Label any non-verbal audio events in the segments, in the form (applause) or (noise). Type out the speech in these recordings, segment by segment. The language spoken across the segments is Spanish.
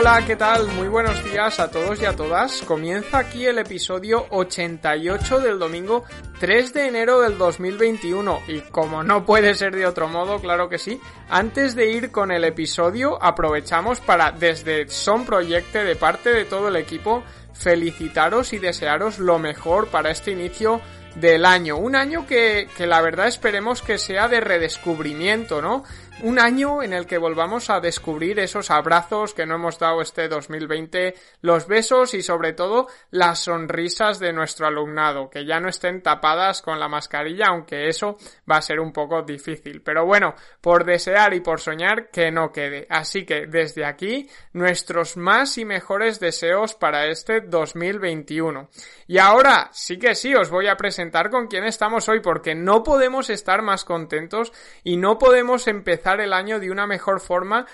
Hola, ¿qué tal? Muy buenos días a todos y a todas. Comienza aquí el episodio 88 del domingo 3 de enero del 2021 y como no puede ser de otro modo, claro que sí, antes de ir con el episodio aprovechamos para desde Son Proyecte de parte de todo el equipo felicitaros y desearos lo mejor para este inicio del año. Un año que, que la verdad esperemos que sea de redescubrimiento, ¿no? Un año en el que volvamos a descubrir esos abrazos que no hemos dado este 2020, los besos y sobre todo las sonrisas de nuestro alumnado, que ya no estén tapadas con la mascarilla, aunque eso va a ser un poco difícil. Pero bueno, por desear y por soñar que no quede. Así que desde aquí, nuestros más y mejores deseos para este 2021. Y ahora sí que sí, os voy a presentar con quién estamos hoy, porque no podemos estar más contentos y no podemos empezar el año de una mejor forma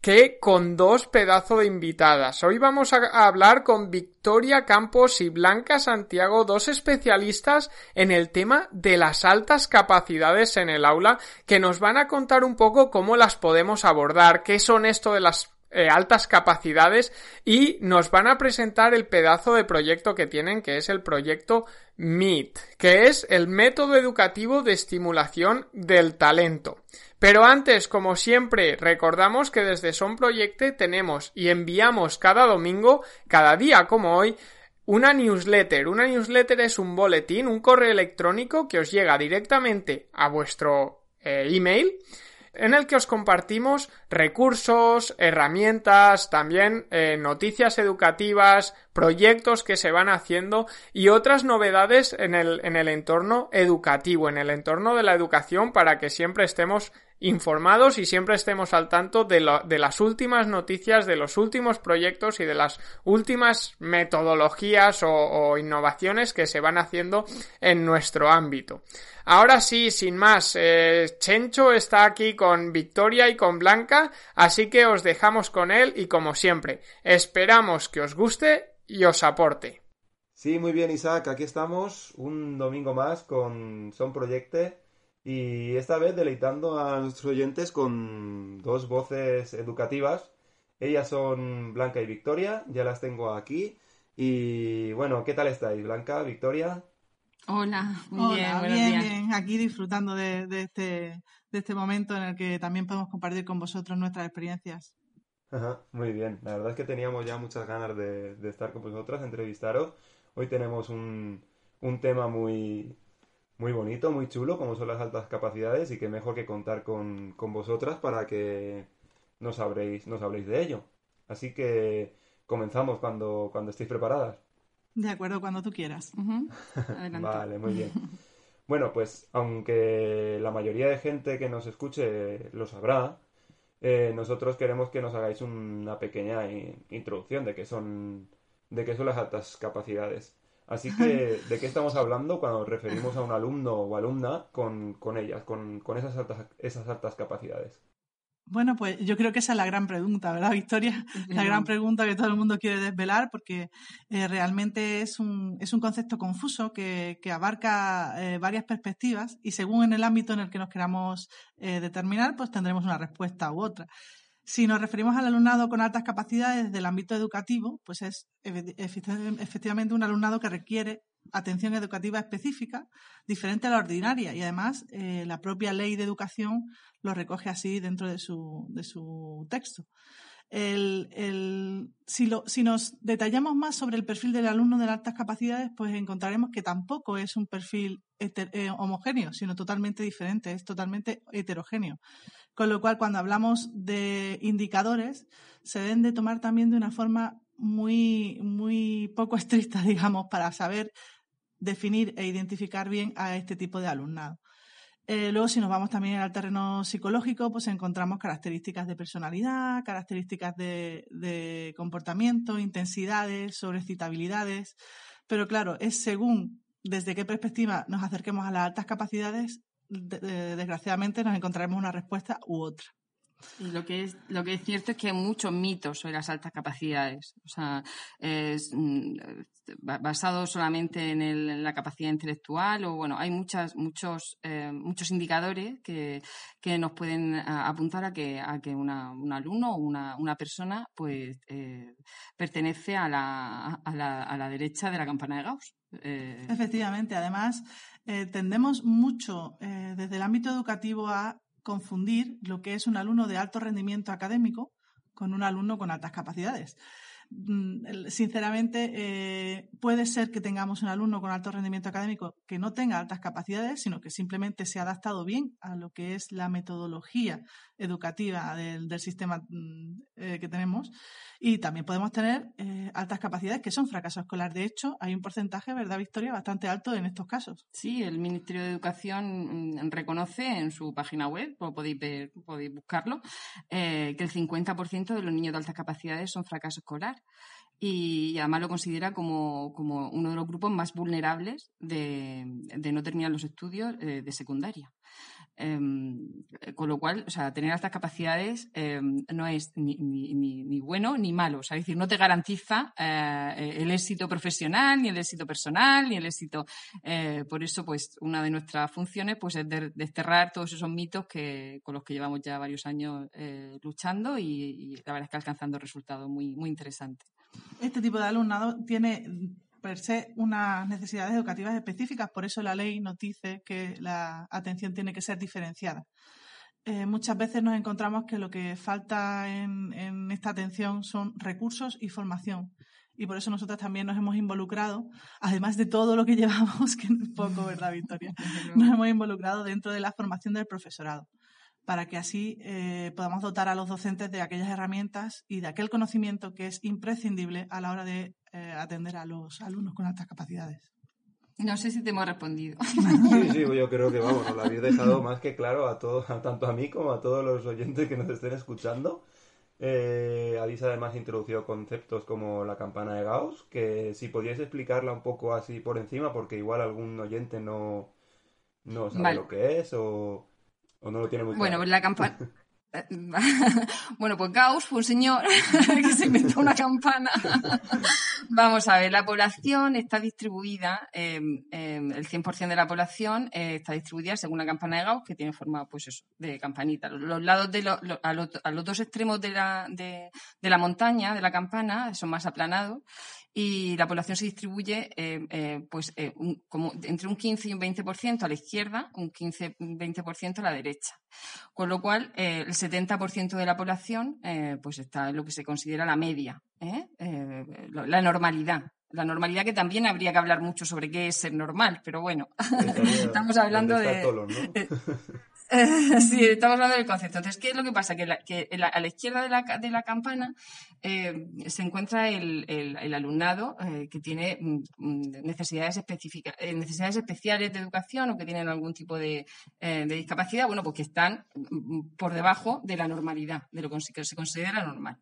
que con dos pedazos de invitadas. Hoy vamos a hablar con Victoria Campos y Blanca Santiago, dos especialistas en el tema de las altas capacidades en el aula, que nos van a contar un poco cómo las podemos abordar, qué son esto de las eh, altas capacidades y nos van a presentar el pedazo de proyecto que tienen, que es el proyecto MIT, que es el método educativo de estimulación del talento. Pero antes, como siempre, recordamos que desde Son Proyecte tenemos y enviamos cada domingo, cada día como hoy, una newsletter. Una newsletter es un boletín, un correo electrónico que os llega directamente a vuestro eh, email en el que os compartimos recursos, herramientas, también eh, noticias educativas, proyectos que se van haciendo y otras novedades en el, en el entorno educativo, en el entorno de la educación para que siempre estemos informados y siempre estemos al tanto de, las últimas noticias, de los últimos proyectos y de las últimas metodologías o, innovaciones que se van haciendo en nuestro ámbito. Ahora sí, sin más, eh, Chencho está aquí con Victoria y con Blanca, así que os dejamos con él y como siempre, esperamos que os guste y os aporte. Sí, muy bien Isaac, aquí estamos un domingo más con Son Proyecte y esta vez deleitando a nuestros oyentes con dos voces educativas. Ellas son Blanca y Victoria, ya las tengo aquí. Y bueno, ¿qué tal estáis, Blanca, Victoria? Hola, muy bien, bien, bien, aquí disfrutando de, este, de este momento en el que también podemos compartir con vosotros nuestras experiencias. Ajá, muy bien, la verdad es que teníamos ya muchas ganas de, estar con vosotras, entrevistaros. Hoy tenemos un, un tema muy, muy bonito, muy chulo, como son las altas capacidades y qué mejor que contar con, vosotras para que nos habléis, nos habléis de ello. Así que comenzamos cuando, cuando estéis preparadas. De acuerdo, cuando tú quieras. (laughs) vale, muy bien. (laughs) Bueno, pues aunque la mayoría de gente que nos escuche lo sabrá, eh, nosotros queremos que nos hagáis una pequeña introducción de qué son, de qué son las altas capacidades. Así que, ¿de qué estamos hablando cuando referimos a un alumno o alumna con, con ellas, con, con esas, altas, esas altas capacidades? Bueno, pues yo creo que esa es la gran pregunta, ¿verdad, Victoria? La gran pregunta que todo el mundo quiere desvelar porque eh, realmente es un, es un concepto confuso que, que abarca eh, varias perspectivas y según en el ámbito en el que nos queramos eh, determinar, pues tendremos una respuesta u otra. Si nos referimos al alumnado con altas capacidades del ámbito educativo, pues es efectivamente un alumnado que requiere atención educativa específica, diferente a la ordinaria, y además eh, la propia ley de educación lo recoge así dentro de su, de su texto. si, lo, si, nos detallamos más sobre el perfil del alumno de altas capacidades, pues encontraremos que tampoco es un perfil eh, homogéneo, sino totalmente diferente, es totalmente heterogéneo. Con lo cual, cuando hablamos de indicadores, se deben de tomar también de una forma muy, muy poco (laughs) estricta, digamos, para saber definir e identificar bien a este tipo de alumnado. Eh, luego, si nos vamos también al terreno psicológico, pues encontramos características de personalidad, características de, de comportamiento, intensidades, sobrecitabilidades. Pero claro, es según desde qué perspectiva nos acerquemos a las altas capacidades, desgraciadamente nos encontraremos una respuesta u otra. Lo que, es, lo que es cierto es que hay muchos mitos sobre las altas capacidades. O sea, es, mm, basado solamente en, la capacidad intelectual o, bueno, hay muchas, muchos, eh, muchos indicadores que, nos pueden apuntar a que, a que un alumno o una, una persona pues eh, pertenece a la, a, la, a la derecha de la campana de Gauss. Eh, Efectivamente, además, tendemos mucho desde el ámbito educativo a confundir lo que es un alumno de alto rendimiento académico con un alumno con altas capacidades. Mm, sinceramente, eh, puede ser que tengamos un alumno con alto rendimiento académico que no tenga altas capacidades, sino que simplemente se ha adaptado bien a lo que es la metodología educativa del, sistema mm, eh, que tenemos. Y también podemos tener eh, altas capacidades que son fracaso escolar. De hecho, hay un porcentaje, ¿verdad, Victoria?, bastante alto en estos casos. Sí, el Ministerio de Educación mm, reconoce en su página web, podéis, podéis buscarlo, que el 50% de los niños de altas capacidades son fracaso escolar y, además lo considera como, uno de los grupos más vulnerables de, no terminar los estudios eh, de secundaria. Em, con lo cual, o sea, tener estas capacidades em, no es ni, bueno ni malo. O sea, es decir, no te garantiza eh, el éxito profesional, ni el éxito personal, ni el éxito. Eh, por eso, pues, una de nuestras funciones pues, es desterrar todos esos mitos que, con los que llevamos ya varios años eh, luchando y, la verdad es que alcanzando resultados muy, muy interesantes. Este tipo de alumnado tiene per se unas necesidades educativas específicas, por eso la ley nos dice que la atención tiene que ser diferenciada. Eh, muchas veces nos encontramos que lo que falta en, esta atención son recursos y formación. Y por eso nosotros también nos hemos involucrado, además de todo lo que (laughs) llevamos, que no es poco, ¿verdad, Victoria? Nos hemos involucrado dentro de la formación del profesorado para que así eh, podamos dotar a los docentes de aquellas herramientas y de aquel conocimiento que es imprescindible a la hora de eh, atender a los alumnos con altas capacidades. No sé si te hemos respondido. Sí, sí, (laughs) yo creo que vamos, nos lo habéis dejado más que claro a todos, tanto a mí como a todos los oyentes que nos estén escuchando. Eh, habéis además introducido conceptos como la campana de Gauss, que si podíais explicarla un poco así por encima, porque igual algún oyente no, no sabe lo que es o no lo tiene muy Bueno, la campana... (laughs) bueno, pues Gauss fue un señor (laughs) que se inventó una campana. (laughs) Vamos a ver, la población está distribuida, em, em, el 100% de la población eh, está distribuida según la campana de Gauss, que tiene forma, pues eso, de campanita. Los, lados de a, los, dos extremos de la, de la montaña, de la campana, son más aplanados y la población se distribuye eh, eh, pues, eh, como entre un 15 y un 20% a la izquierda, un 15 un 20% a la derecha. Con lo cual, el 70% de la población pues está en lo que se considera la media, la normalidad. La normalidad que también habría que hablar mucho sobre qué es ser normal, pero bueno, (laughs) estamos hablando de... (laughs) sí, estamos hablando del concepto. Entonces, ¿qué es lo que pasa? Que, a la izquierda de la, de la campana eh, se encuentra el, el, alumnado eh, que tiene mm, mm, necesidades específicas, eh, necesidades especiales de educación o que tienen algún tipo de, de, discapacidad, bueno, pues que están mm, por debajo de la normalidad, de lo que se considera normal.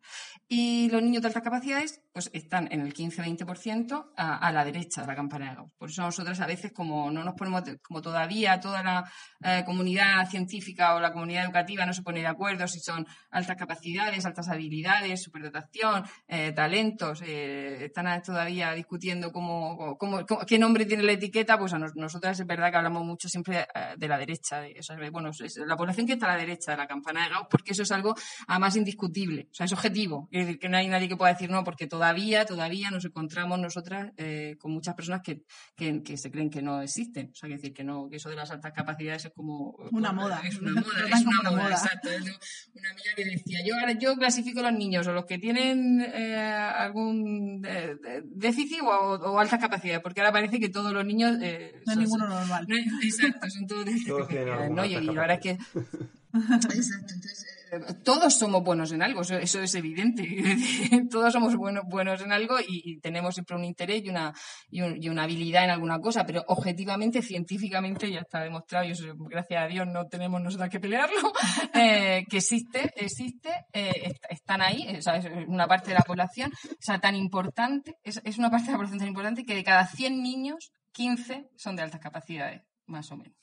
Y los niños de altas capacidades, pues están en el 15-20% a, a, la derecha de la campana de Gauss. Por eso nosotros a veces, como no nos ponemos, como todavía toda la comunidad científica o la comunidad educativa no se pone de acuerdo si son altas capacidades, altas habilidades, superdotación, eh, talentos, eh, están todavía discutiendo cómo, cómo, qué nombre tiene la etiqueta, pues a nosotras es verdad que hablamos mucho siempre eh, de la derecha, de, bueno, es la población que está a la derecha de la campana de Gauss, porque eso es algo además indiscutible, o sea, es objetivo, es decir, que no hay nadie que pueda decir no, porque todavía, todavía nos encontramos nosotras con muchas personas que, que, se creen que no existen, o sea, que decir que no, que eso de las altas capacidades es como una moda es una moda, es una (laughs) moda, exacto. una amiga que decía, yo ahora yo clasifico a los niños o los que tienen eh, algún eh, déficit o, o, alta capacidad, porque ahora parece que todos los niños... Eh, no hay ninguno normal. exacto, son todos (laughs) ¿no? Y, y la verdad es que... (laughs) Exacto, entonces todos somos buenos en algo, eso, es evidente. (laughs) todos somos buenos en algo y, tenemos siempre un interés y una, y, una habilidad en alguna cosa, pero objetivamente, científicamente, ya está demostrado, y eso, gracias a Dios no tenemos nosotros que pelearlo, (laughs) eh, que existe, existe, eh, están ahí, es una parte de la población, o sea, tan importante, es, es una parte de la población tan importante que de cada 100 niños 15 son de altas capacidades, más o menos.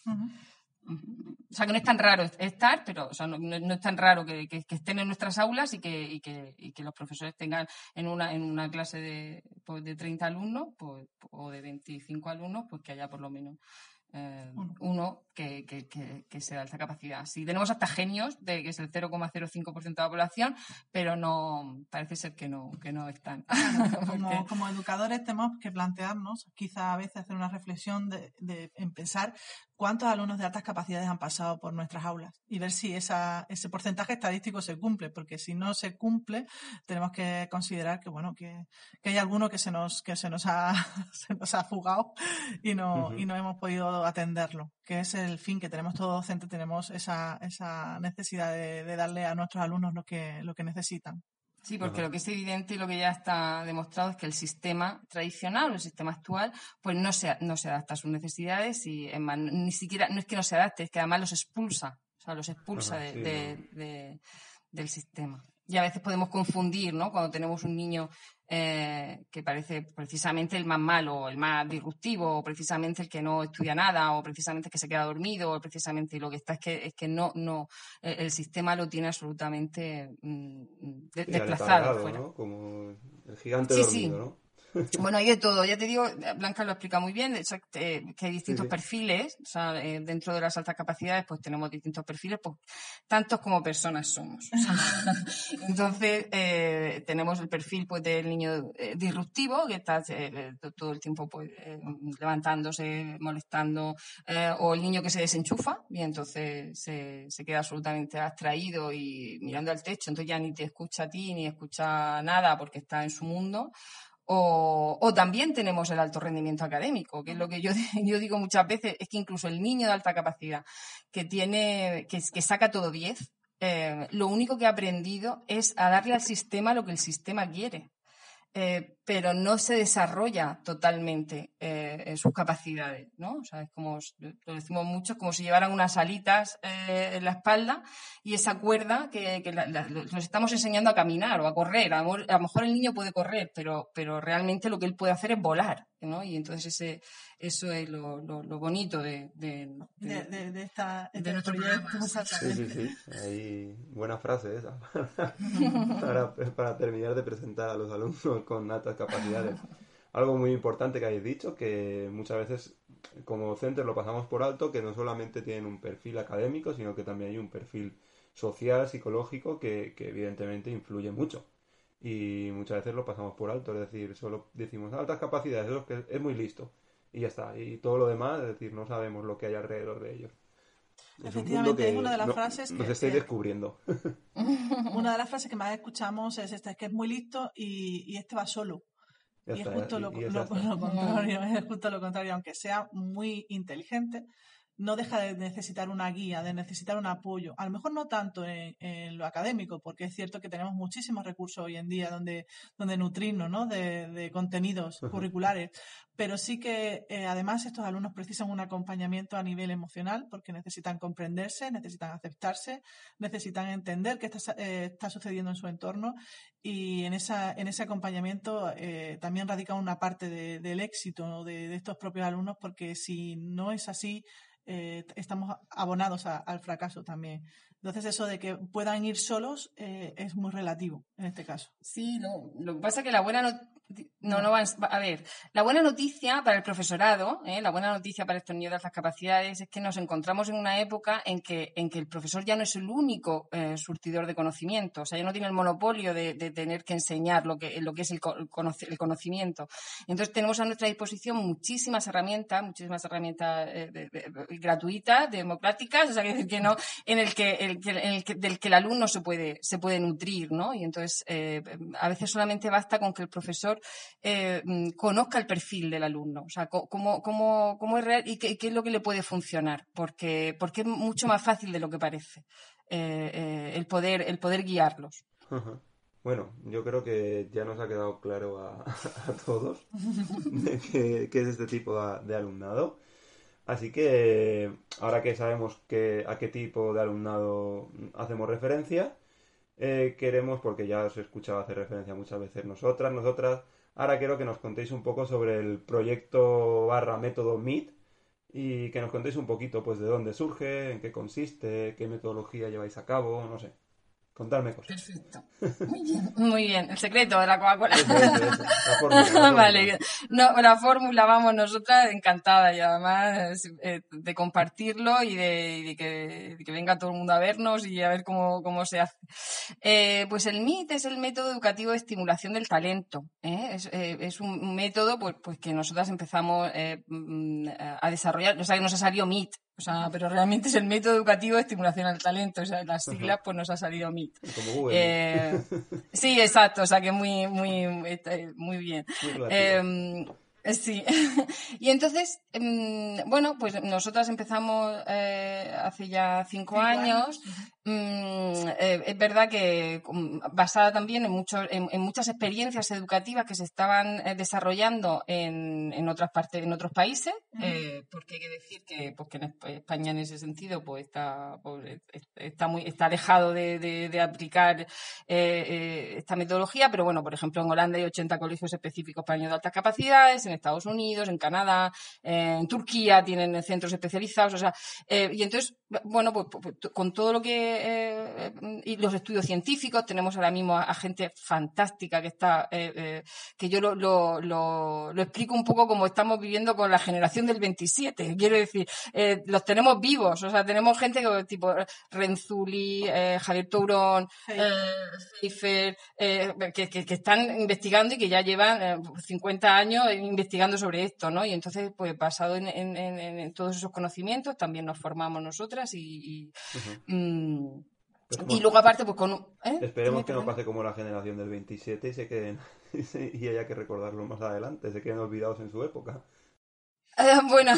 O sea, que no es tan raro estar, pero no, es tan raro que, estén en nuestras aulas y que, que, los profesores tengan en una, en una clase de, pues, de 30 alumnos pues, o de 25 alumnos, pues que haya por lo menos eh, uno que, que, que, sea de alta capacidad. Sí, tenemos hasta genios, de que es el 0,05% de la población, pero no parece ser que no, que no están. (laughs) como, educadores tenemos que plantearnos, quizá a veces hacer una reflexión de, de en pensar cuántos alumnos de altas capacidades han pasado por nuestras aulas y ver si esa, ese porcentaje estadístico se cumple, porque si no se cumple, tenemos que considerar que bueno, que, que hay alguno que se nos, que se nos ha, (laughs) se nos ha fugado y no, y no hemos podido atenderlo, que es el fin que tenemos todos docentes, tenemos esa, esa necesidad de, de darle a nuestros alumnos lo que, lo que necesitan. Sí, porque lo que es evidente y lo que ya está demostrado es que el sistema tradicional o el sistema actual pues no se, no se adapta a sus necesidades y ni siquiera, no es que no se adapte, es que además los expulsa, o sea, los expulsa de, del sistema. Y a veces podemos confundir, ¿no? Cuando tenemos un niño eh, que parece precisamente el más malo, el más disruptivo, o precisamente el que no estudia nada, o precisamente el que se queda dormido, o precisamente lo que está es que, es que no, no, el, sistema lo tiene absolutamente mm, desplazado. Como el gigante dormido, ¿no? Bueno, hay de todo. Ya te digo, Blanca lo explica muy bien, que hay distintos perfiles. O sea, eh, dentro de las altas capacidades, pues tenemos distintos perfiles, pues tantos como personas somos. (laughs) entonces, eh, tenemos el perfil pues del niño eh, disruptivo, que está todo el tiempo pues levantándose, molestando, o el niño que se desenchufa y entonces se, se queda absolutamente abstraído y mirando al techo, entonces ya ni te escucha a ti ni escucha nada porque está en su mundo o, también tenemos el alto rendimiento académico, que es lo que yo, (laughs) yo, digo muchas veces, es que incluso el niño de alta capacidad que tiene, que, que saca todo 10, eh, lo único que ha aprendido es a darle al sistema lo que el sistema quiere. Eh, pero no se desarrolla totalmente eh, en sus capacidades, ¿no? O sea, es como, lo decimos mucho, como si llevaran unas alitas eh, en la espalda y esa cuerda que, nos estamos enseñando a caminar o a correr. A, lo mejor el niño puede correr, pero, pero realmente lo que él puede hacer es volar, ¿no? Y entonces ese, eso es lo, lo, bonito de, de, de, esta, de nuestro proyecto. Sí, sí, sí. Ahí, buena frase esa. (laughs) para, para terminar de presentar a los alumnos con capacidades. (laughs) Algo muy importante que habéis dicho, que muchas veces como docentes lo pasamos por alto, que no solamente tienen un perfil académico, sino que también hay un perfil social, psicológico, que, evidentemente influye mucho. Y muchas veces lo pasamos por alto, es decir, solo decimos altas capacidades, es, que es muy listo. Y ya está. Y todo lo demás, es decir, no sabemos lo que hay alrededor de ellos. Efectivamente, es, una de las frases que... Nos estáis descubriendo. (laughs) Una de las frases que más escuchamos es esta, es que es muy listo y, este va solo. y es justo, lo, contrario, es justo lo contrario, aunque sea muy inteligente, no deja de necesitar una guía, de necesitar un apoyo. A lo mejor no tanto en, lo académico, porque es cierto que tenemos muchísimos recursos hoy en día donde, donde nutrirnos ¿no? de, contenidos curriculares, pero sí que eh, además estos alumnos precisan un acompañamiento a nivel emocional porque necesitan comprenderse, necesitan aceptarse, necesitan entender qué está, eh, sucediendo en su entorno y en, esa, en ese acompañamiento eh, también radica una parte del éxito de estos propios alumnos porque si no es así, estamos abonados al fracaso también. Entonces, eso de que puedan ir solos es muy relativo en este caso. Sí, no. Lo que pasa es que la buena, no, no va a ver. La buena noticia para el profesorado, ¿eh? la buena noticia para estos niños de capacidades es que nos encontramos en una época en que, en que el profesor ya no es el único eh, surtidor de conocimiento, o sea, ya no tiene el monopolio de, tener que enseñar lo que, lo que es el, el, conocimiento. Entonces tenemos a nuestra disposición muchísimas herramientas, muchísimas herramientas eh, gratuitas, democráticas, o sea, que, no, en el que, el, en el que, del que el alumno se puede, se puede nutrir, ¿no? Y entonces a veces solamente basta con que el profesor eh, mm, conozca el perfil del alumno, o sea, cómo, cómo, cómo es real y qué, es lo que le puede funcionar, porque, porque es mucho más fácil de lo que parece eh, eh, el, poder, el poder guiarlos. Bueno, yo creo que ya nos ha quedado claro a, (laughs) todos qué, es este tipo de, alumnado. Así que ahora que sabemos que, a qué tipo de alumnado hacemos referencia, queremos, porque ya os he escuchado hacer referencia muchas veces nosotras, nosotras, Ahora quiero que nos contéis un poco sobre el proyecto barra método MIT y que nos contéis un poquito pues de dónde surge, en qué consiste, qué metodología lleváis a cabo, no sé. Contarme cosas. Perfecto. Muy bien, muy bien. El secreto de la Coca-Cola. vale. No, la fórmula, vamos, nosotras encantada y además eh, de compartirlo y de, que, venga todo el mundo a vernos y a ver cómo, cómo se hace. Eh, pues el MIT es el método educativo de estimulación del talento. ¿eh? Es, un método pues, pues que nosotras empezamos mm, a desarrollar, o sea, que nos ha salido MIT, o sea, pero realmente es el método educativo de estimulación al talento. O sea, las siglas pues nos ha salido MIT. Eh, sí, exacto. O sea, que muy, muy, muy bien. Em, sí. (laughs) y entonces, em, bueno, pues nosotras empezamos eh, hace ya cinco, años. Mm, eh, es verdad que basada también en, en, muchas experiencias educativas que se estaban eh, desarrollando en, en, otras partes, en otros países, eh, porque hay que decir que, pues, en España en ese sentido pues está, pues, está muy está alejado de, de, aplicar esta metodología, pero bueno, por ejemplo en Holanda hay 80 colegios específicos para niños de altas capacidades, en Estados Unidos, en Canadá, en Turquía tienen centros especializados, o sea, y entonces, bueno, pues, pues, pues con todo lo que eh, y los estudios científicos. Tenemos ahora mismo a, gente fantástica que está, eh, eh, que yo lo, lo, lo, explico un poco como estamos viviendo con la generación del 27. Quiero decir, los tenemos vivos. O sea, tenemos gente tipo Renzuli, Javier Tourón, Seifer, que, que, están investigando y que ya llevan 50 años investigando sobre esto, ¿no? Y entonces, pues basado en, en, todos esos conocimientos, también nos formamos nosotras y, mm, y luego aparte, pues con... ¿eh? Esperemos que no pase como la generación del 27 y se queden (laughs) y haya que recordarlo más adelante, se queden olvidados en su época. Eh, bueno,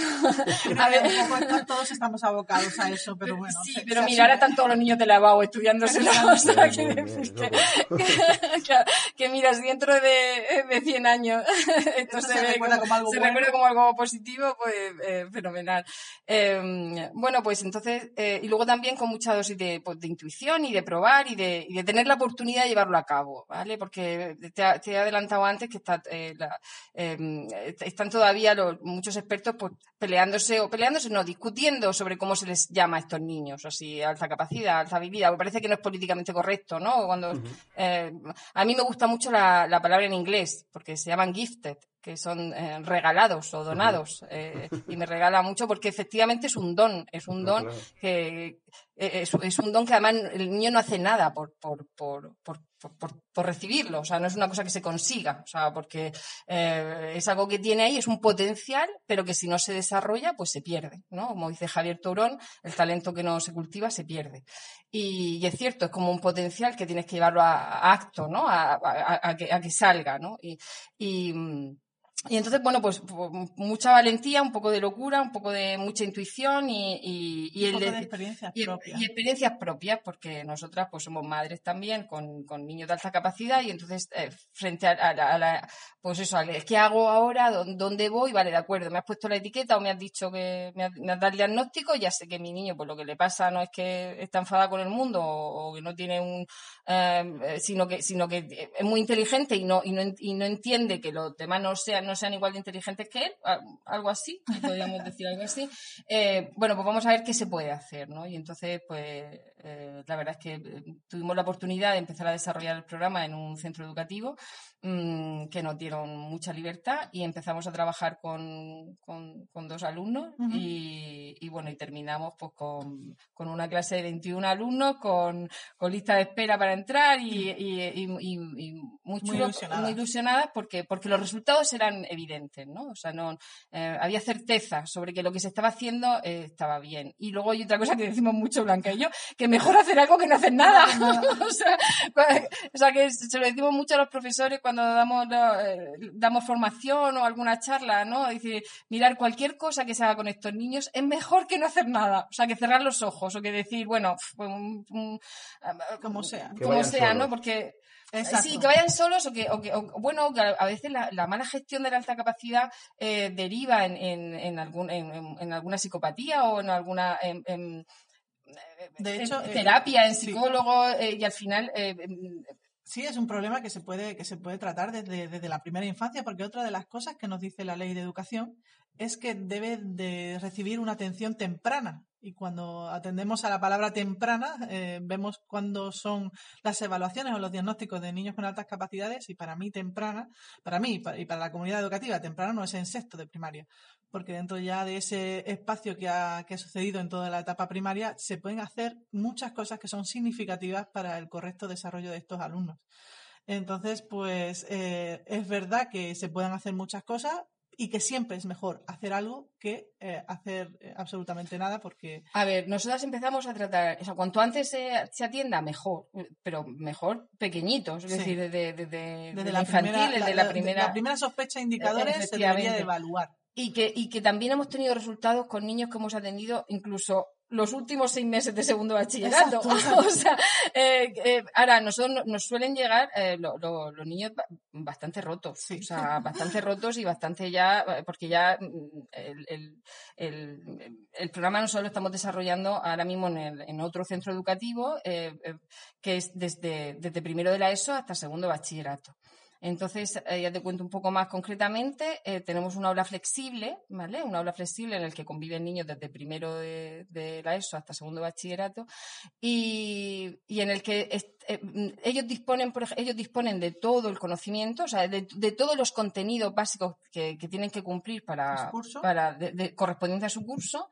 a ver, todos estamos abocados a eso, pero bueno. Sí, pero mira, ahora están todos los niños de la BAU estudiándose la sea, que, (laughs) que, miras, dentro de, de 100 años (laughs) esto, se, recuerda, como, algo se recuerda como algo positivo, pues eh, fenomenal. Eh, bueno, pues entonces, eh, y luego también con mucha dosis de, pues, de intuición y de probar y de, y de, tener la oportunidad de llevarlo a cabo, ¿vale? Porque te, te he adelantado antes que está, eh, la, em, están todavía los, muchos expertos pues, peleándose, o peleándose, no, discutiendo sobre cómo se les llama a estos niños, así, alta capacidad, alta habilidad. Me parece que no es políticamente correcto, ¿no? Cuando, eh, a mí me gusta mucho la, la, palabra en inglés, porque se llaman gifted, que son eh, regalados o donados. Eh, y me regala mucho porque efectivamente es un don, es un don que es, es, un don que además el niño no hace nada por, por, por, por por, recibirlo, o sea, no es una cosa que se consiga, o sea, porque eh, es algo que tiene ahí, es un potencial, pero que si no se desarrolla, pues se pierde, ¿no? Como dice Javier Tourón, el talento que no se cultiva se pierde. Y, es cierto, es como un potencial que tienes que llevarlo a, acto, ¿no? A, que, a, que, salga, ¿no? y, mm, y entonces, bueno, pues, pues, mucha valentía, un poco de locura, un poco de mucha intuición y, y, y, el, de experiencias propias. Y experiencias propias, porque nosotras pues somos madres también con, con niños de alta capacidad y entonces eh, frente a, la, pues eso, ¿qué hago ahora? ¿Dónde voy? Vale, de acuerdo, me has puesto la etiqueta o me has dicho que me has, dado el diagnóstico, ya sé que mi niño, pues lo que le pasa no es que está enfadado con el mundo o, que no tiene un, eh, sino que, sino que es muy inteligente y no, y no, y no entiende que los demás no sean, sean igual de inteligentes que él, algo así, podríamos decir algo así. Eh, bueno, pues vamos a ver qué se puede hacer, ¿no? Y entonces, pues eh, la verdad es que eh, tuvimos la oportunidad de empezar a desarrollar el programa en un centro educativo mm, que nos dieron mucha libertad y empezamos a trabajar con, con, dos alumnos y, bueno, y terminamos pues con, con, una clase de 21 alumnos con, con lista de espera para entrar y, y, muy, ilusionadas. porque, porque los resultados eran evidentes, ¿no? O sea, no eh, había certeza sobre que lo que se estaba haciendo estaba bien. Y luego hay otra cosa que decimos mucho, Blanca y yo, que mejor hacer algo que no hacer nada. (laughs) o, sea, que se lo decimos mucho a los profesores cuando damos, eh, damos formación o alguna charla, ¿no? Dice, mirar cualquier cosa que se haga con estos niños es mejor que no hacer nada. O sea, que cerrar los ojos o que decir, bueno, pues, como sea. Como sea, ¿no? Porque Sí, que vayan solos o que, bueno, a veces la, mala gestión de la alta capacidad eh, deriva en, en, en, algún, en, alguna psicopatía o en alguna de hecho, terapia, en psicólogo, eh, y al final eh, Sí, es un problema que se puede, que se puede tratar desde, desde la primera infancia, porque otra de las cosas que nos dice la ley de educación es que debe de recibir una atención temprana. Y cuando atendemos a la palabra temprana, eh, vemos cuándo son las evaluaciones o los diagnósticos de niños con altas capacidades. Y para mí, temprana, para mí y para la comunidad educativa, temprana no es en sexto de primaria. Porque dentro ya de ese espacio que ha, que ha sucedido en toda la etapa primaria, se pueden hacer muchas cosas que son significativas para el correcto desarrollo de estos alumnos. Entonces, pues eh, es verdad que se pueden hacer muchas cosas, y que siempre es mejor hacer algo que eh, hacer eh, absolutamente nada porque... A ver, nosotras empezamos a tratar, o sea, cuanto antes se, se atienda, mejor, pero mejor pequeñitos, es decir, desde, desde, la infantil, primera, desde la, primera... La primera sospecha indicadores se debería de evaluar. Y que, y que también hemos tenido resultados con niños que hemos atendido incluso los últimos seis meses de segundo bachillerato. (laughs) o sea, eh, eh, ahora, nosotros nos suelen llegar eh, los niños bastante rotos, o sea, bastante rotos y bastante ya, porque ya mm, el, el, el, programa nosotros lo estamos desarrollando ahora mismo en, en otro centro educativo, que es desde, desde primero de la ESO hasta segundo bachillerato. Entonces, eh, ya te cuento un poco más concretamente. Eh, tenemos una aula flexible, ¿vale? Una aula flexible en la que conviven niños desde primero de, la ESO hasta segundo bachillerato y, en el que eh, ellos, disponen, por ellos disponen de todo el conocimiento, o sea, de, todos los contenidos básicos que, tienen que cumplir para, para de, correspondiente a su curso.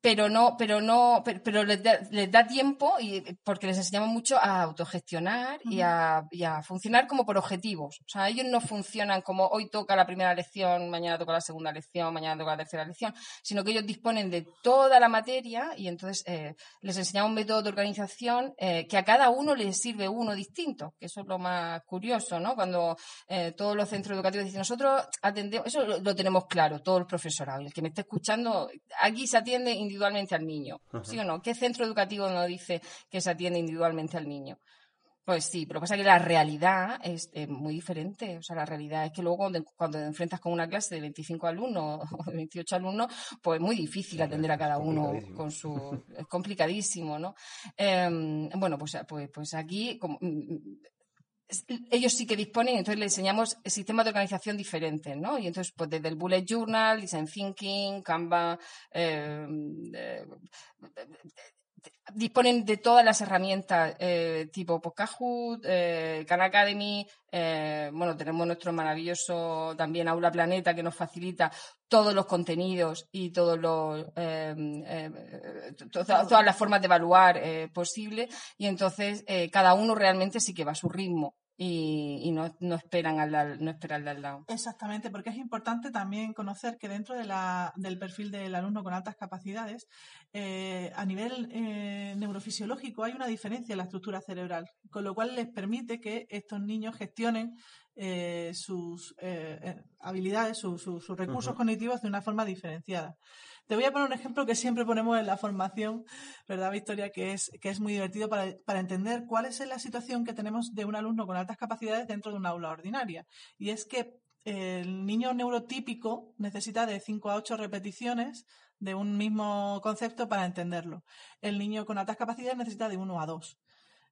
Pero no, pero no, pero, les, da, tiempo y porque les enseñamos mucho a autogestionar y, a, funcionar como por objetivos. O sea, ellos no funcionan como hoy toca la primera lección, mañana toca la segunda lección, mañana toca la tercera lección, sino que ellos disponen de toda la materia y entonces eh, les enseñamos un método de organización eh, que a cada uno les sirve uno distinto, que eso es lo más curioso, ¿no? Cuando eh, todos los centros educativos dicen, nosotros atendemos, eso lo, tenemos claro, todo el profesorado, y el que me esté escuchando, aquí se atiende individualmente al niño. ¿Sí o no? ¿Qué centro educativo no dice que se atiende individualmente al niño? Pues sí, pero pasa que la realidad es muy diferente. O sea, la realidad es que luego cuando, te enfrentas con una clase de 25 alumnos (laughs) o de 28 alumnos, pues es muy difícil atender a cada uno con su... Es complicadísimo, ¿no? Em, bueno, pues, pues, pues aquí como, mm, ellos sí que disponen, entonces le enseñamos sistemas de organización diferentes, ¿no? Y entonces, pues desde el Bullet Journal, Design Thinking, Canva, eh, eh, disponen de todas las herramientas eh, tipo Kahoot, Khan Academy, bueno, tenemos nuestro maravilloso también Aula Planeta que nos facilita todos los contenidos y todos los todas las formas de evaluar posibles y entonces cada uno realmente sí que va a su ritmo y, no, no, esperan al, no esperan al lado. Exactamente, porque es importante también conocer que dentro de la, del perfil del alumno con altas capacidades, eh, a nivel eh, neurofisiológico hay una diferencia en la estructura cerebral, con lo cual les permite que estos niños gestionen eh, sus habilidades, sus recursos cognitivos de una forma diferenciada. Te voy a poner un ejemplo que siempre ponemos en la formación, ¿verdad, Victoria? Que es, que es muy divertido para, entender cuál es la situación que tenemos de un alumno con altas capacidades dentro de una aula ordinaria. Y es que el niño neurotípico necesita de 5 a 8 repeticiones de un mismo concepto para entenderlo. El niño con altas capacidades necesita de 1 a 2.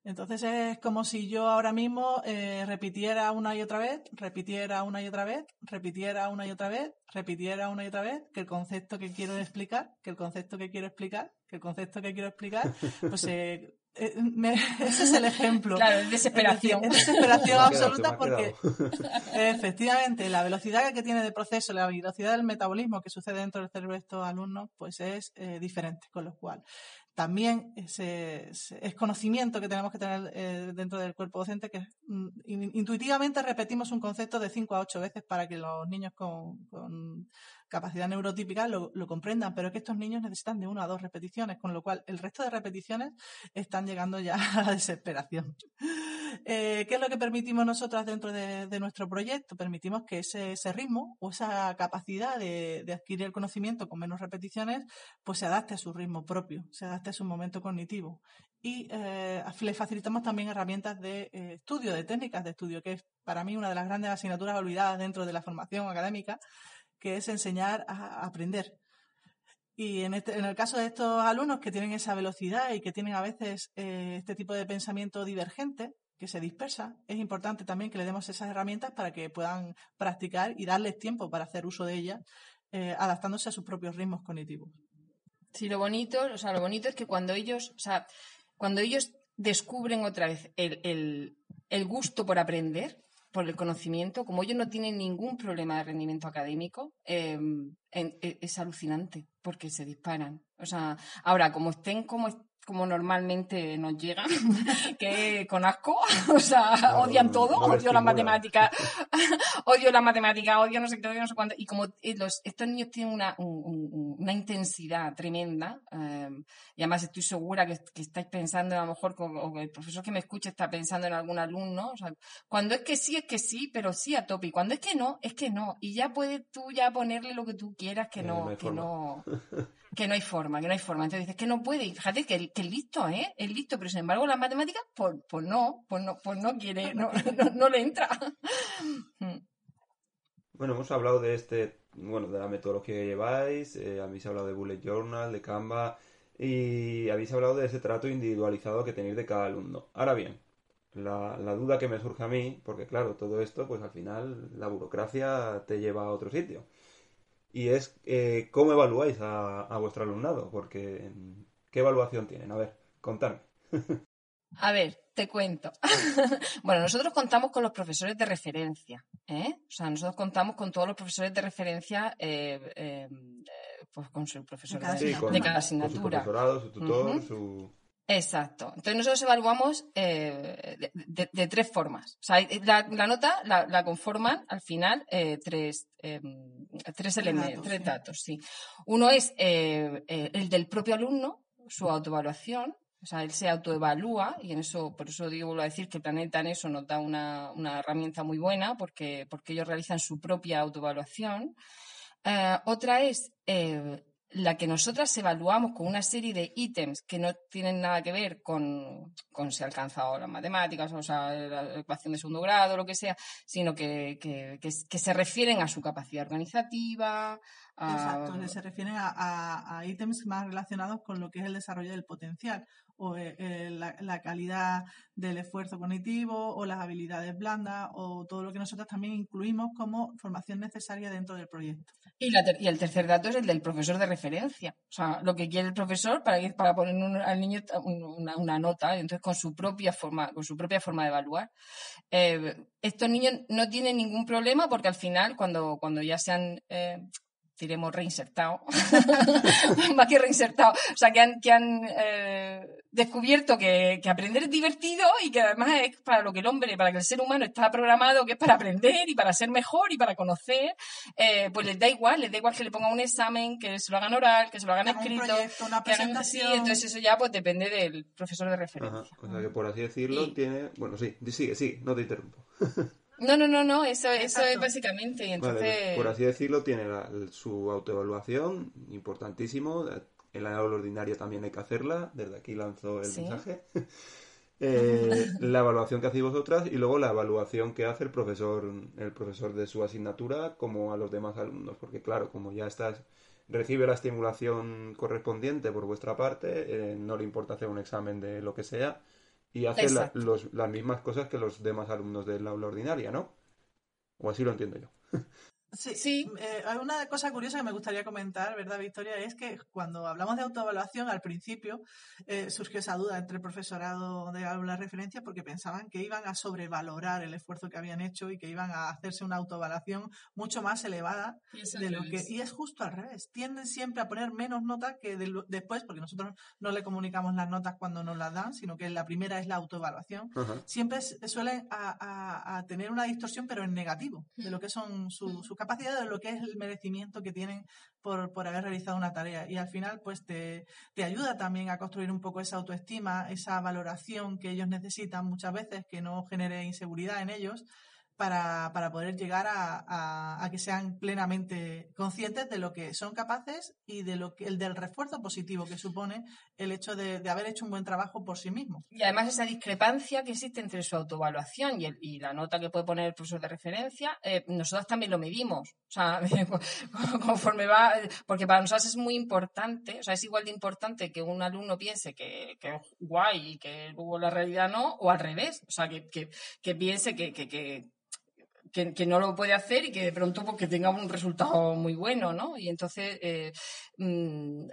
Entonces es como si yo ahora mismo eh, repitiera una y otra vez, repitiera una y otra vez, repitiera una y otra vez, repitiera una y otra vez, que el concepto que quiero explicar, que el concepto que quiero explicar, que el concepto que quiero explicar, pues (laughs) eh, eh, (laughs) ese es el ejemplo. Claro, es desesperación. Es desesperación (laughs) absoluta porque (laughs) efectivamente la velocidad que tiene de proceso, la velocidad del metabolismo que sucede dentro del cerebro de estos alumnos, pues es diferente, con lo cual también es conocimiento que tenemos que tener eh, dentro del cuerpo docente, que mm, intuitivamente repetimos un concepto de 5 a 8 veces para que los niños con, capacidad neurotípica lo, comprendan, pero que estos niños necesitan de 1 a 2 repeticiones, con lo cual el resto de repeticiones están llegando ya (laughs) a la desesperación. Eh, ¿Qué es lo que permitimos nosotras dentro de, nuestro proyecto? Permitimos que ese, ritmo o esa capacidad de, adquirir el conocimiento con menos repeticiones, pues se adapte a su ritmo propio, se adapte a su momento cognitivo. Y eh, le facilitamos también herramientas de eh, estudio, de técnicas de estudio, que es para mí una de las grandes asignaturas olvidadas dentro de la formación académica, que es enseñar a aprender Y en, este, en el caso de estos alumnos que tienen esa velocidad y que tienen a veces eh, este tipo de pensamiento divergente, que se dispersa, es importante también que le demos esas herramientas para que puedan practicar y darles tiempo para hacer uso de ellas, eh, adaptándose a sus propios ritmos cognitivos. Sí, lo bonito, o sea, lo bonito es que cuando ellos, o sea, cuando ellos descubren otra vez el, gusto por aprender, por el conocimiento, como ellos no tienen ningún problema de rendimiento académico, eh, e, es alucinante porque se disparan. O sea, ahora, como estén como como normalmente nos llegan, (laughs) que con asco, (laughs) o sea, odian todo, odio las matemáticas, (laughs) odio las matemáticas, odio no sé qué, odio no sé cuánto, y como eh, los, estos niños tienen una, una intensidad tremenda, eh, y además estoy segura que, estáis pensando, a lo mejor, o el profesor que me escucha está pensando en algún alumno, o sea, cuando es que sí, es que sí, pero sí a tope, y cuando es que no, es que no, y ya puedes tú ya ponerle lo que tú quieras, que no, que no, que no hay forma, que no hay forma. Entonces dices que no puede, y fíjate que, que es listo, ¿eh? Es listo, pero sin embargo las matemáticas, pues, pues no, pues no, pues no quiere, no, (laughs) no, le entra. Bueno, hemos hablado de este, bueno, de la metodología que lleváis, eh, habéis hablado de Bullet Journal, de Canva, y habéis hablado de ese trato individualizado que tenéis de cada alumno. Ahora bien, la, la, duda que me surge a mí, porque claro, todo esto, pues al final la burocracia te lleva a otro sitio y es eh, cómo evaluáis a, vuestro alumnado, porque ¿qué evaluación tienen? A ver, contadme. A ver, te cuento. (laughs) bueno, nosotros contamos con los profesores de referencia, ¿eh? O sea, nosotros contamos con todos los profesores de referencia, eh, eh, pues con su profesor de, cada asignatura. su profesorado, su tutor, su... Exacto. Entonces nosotros evaluamos eh, de, tres formas. O sea, la, nota la, conforman al final eh, tres, em, tres elementos, tres datos, sí. Uno es eh, el del propio alumno, su autoevaluación. O sea, él se autoevalúa y en eso, por eso digo, vuelvo a decir que Planeta en eso nos da una, una herramienta muy buena porque, porque ellos realizan su propia autoevaluación. otra es la que nosotras evaluamos con una serie de ítems que no tienen nada que ver con, con si ha alcanzado las matemáticas, o sea, la ecuación de segundo grado, lo que sea, sino que, que, que, se refieren a su capacidad organizativa. Exacto, se refieren a, a, ítems más relacionados con lo que es el desarrollo del potencial o eh, eh, la, calidad del esfuerzo cognitivo o las habilidades blandas o todo lo que nosotros también incluimos como formación necesaria dentro del proyecto. Y, y el tercer dato es el del profesor de referencia, o sea, lo que quiere el profesor para, para poner al niño una, nota, entonces con su propia forma, con su propia forma de evaluar. Eh, estos niños no tienen ningún problema porque al final, cuando, cuando ya se han diremos reinsertado, (laughs) más que reinsertado, o sea, que han, que han descubierto que, que, aprender es divertido y que además es para lo que el hombre, para que el ser humano está programado, que es para aprender y para ser mejor y para conocer, eh, pues les da igual, les da igual que le pongan un examen, que se lo hagan oral, que se lo hagan escrito, una presentación. entonces eso ya pues depende del profesor de referencia. O sea que por así decirlo tiene, bueno sí, sigue, sigue, no te interrumpo. (laughs) No, no, no, no, eso, eso es básicamente. entonces... por así decirlo, tiene su autoevaluación, importantísimo. En la aula ordinaria también hay que hacerla, desde aquí lanzo el mensaje. (laughs) Eh, la evaluación que hacéis vosotras y luego la evaluación que hace el profesor, el profesor de su asignatura como a los demás alumnos, porque claro, como ya estás, recibe la estimulación correspondiente por vuestra parte, eh, no le importa hacer un examen de lo que sea, y hace las mismas cosas que los demás alumnos del aula ordinaria, ¿no? O así lo entiendo yo. (laughs) Sí, sí. Eh, hay una cosa curiosa que me gustaría comentar, ¿verdad, Victoria? Es que cuando hablamos de autoevaluación, al principio eh, surgió esa duda entre el profesorado de aula referencia porque pensaban que iban a sobrevalorar el esfuerzo que habían hecho y que iban a hacerse una autoevaluación mucho más elevada de lo que. Y es justo al revés. Tienden siempre a poner menos notas que después, porque nosotros no le comunicamos las notas cuando nos las dan, sino que la primera es la autoevaluación. Siempre suelen a, tener una distorsión, pero en negativo, de lo que son sus su capacidad de lo que es el merecimiento que tienen por, por haber realizado una tarea. Y al final, pues te, te, ayuda también a construir un poco esa autoestima, esa valoración que ellos necesitan muchas veces, que no genere inseguridad en ellos. Para, para poder llegar a, a, que sean plenamente conscientes de lo que son capaces y de lo que el del refuerzo positivo que supone el hecho de, de haber hecho un buen trabajo por sí mismo. Y además esa discrepancia que existe entre su autoevaluación y, el, y la nota que puede poner el profesor de referencia, eh, nosotros también lo medimos. O sea, (laughs) (laughs) conforme va, porque para nosotros es muy importante, o sea, es igual de importante que un alumno piense que, que es guay y que luego la realidad no, o al revés. O sea, que, que, que piense que, que que, no lo puede hacer y que de pronto porque tenga un resultado muy bueno, ¿no? Y entonces, eh, mm,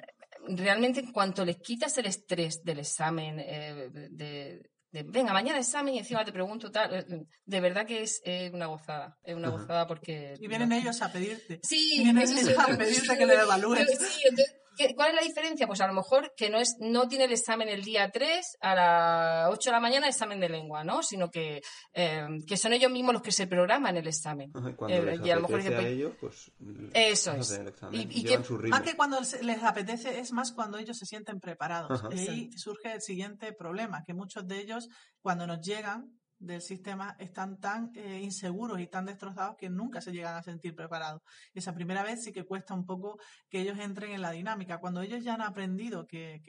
realmente en cuanto les quitas el estrés del examen, eh, de, venga, mañana examen y encima te pregunto tal, eh, de verdad que es una gozada, es una gozada porque... Y vienen ellos a pedirte. Sí, vienen ellos a pedirte que le evalúes. Sí, entonces, ¿Cuál es la diferencia? Pues a lo mejor que no es no tiene el examen el día 3 a las 8 de la mañana examen de lengua, ¿no? Sino que, eh, que son ellos mismos los que se programan el examen. Eh, y a lo mejor a ellos, pues eso es. y, que, más que cuando les apetece es más cuando ellos se sienten preparados. Y ahí surge el siguiente problema, que muchos de ellos cuando nos llegan del sistema están tan eh, inseguros y tan destrozados que nunca se llegan a sentir preparados. Esa primera vez sí que cuesta un poco que ellos entren en la dinámica. Cuando ellos ya han aprendido que,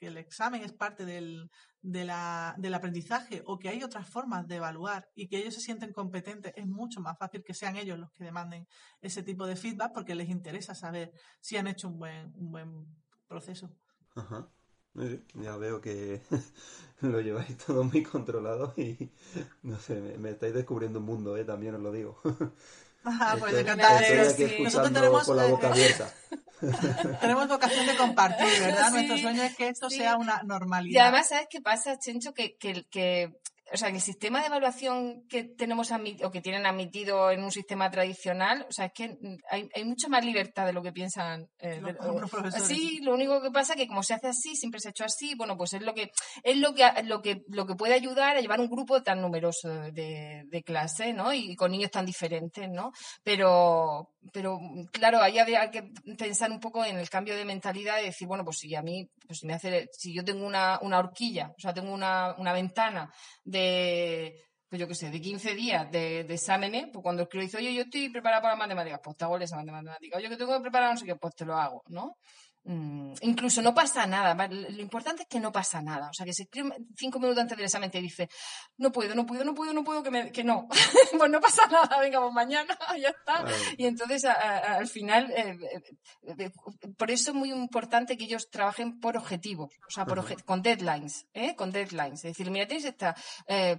el, examen es parte del, aprendizaje o que hay otras formas de evaluar y que ellos se sienten competentes, es mucho más fácil que sean ellos los que demanden ese tipo de feedback porque les interesa saber si han hecho un buen, proceso. (laughs) Ya veo que (laughs) lo lleváis todo muy controlado y no sé, me, estáis descubriendo un mundo, ¿eh? también os lo digo. Ajá, (laughs) pues. Sí. Nosotros tenemos con la boca abierta. tenemos vocación de compartir, ¿verdad? Nuestro sueño es que esto sea una normalidad. Y además, ¿sabes qué pasa, Chencho? Que, que, que o sea, que el sistema de evaluación que tenemos o que tienen admitido en un sistema tradicional, o sea, es que hay, hay mucha más libertad de lo que piensan. Eh, sí, lo único que pasa es que como se hace así, siempre se ha hecho así, bueno, pues es lo que es lo que lo que lo que puede ayudar a llevar un grupo tan numeroso de, de clase, ¿no? Y con niños tan diferentes, ¿no? Pero pero claro, ahí había que pensar un poco en el cambio de mentalidad y decir, bueno, pues si a mí, pues si me hace, si yo tengo una, una horquilla, o sea, tengo una, una ventana de, pues yo qué sé, de 15 días de, exámenes, pues cuando el crío dice, oye, yo estoy preparado para matemáticas, pues te hago el examen de matemáticas. Oye, que tengo que preparar no sé qué, pues te lo hago, ¿no? Mm, incluso no pasa nada. Lo importante es que no pasa nada. O sea, que si cinco minutos antes del examen te dice, no puedo, no puedo, no puedo, no puedo, que, que no. (laughs) pues no pasa nada, venga, pues mañana, (laughs) ya está. Y entonces al final, eh, eh, eh, por eso es muy importante que ellos trabajen por objetivos, o sea, por con deadlines, ¿eh? con deadlines. Es decir, mira, tienes esta,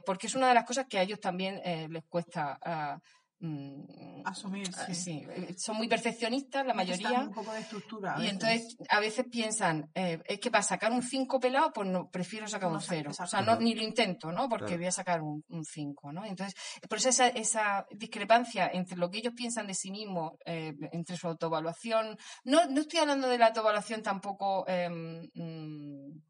porque es una de las cosas que a ellos también les cuesta ah, Asumir, ah, sí. Eh, son muy perfeccionistas la mayoría. Un poco de estructura. y entonces a veces piensan, eh, es que para sacar un 5 pelado, pues no, prefiero sacar un 0. O sea, no, ni lo intento, ¿no? Porque voy a sacar un 5, ¿no? Entonces, por eso esa, esa, discrepancia entre lo que ellos piensan de sí mismos, eh, entre su autoevaluación. No, no estoy hablando de la autoevaluación tampoco. Em, mm,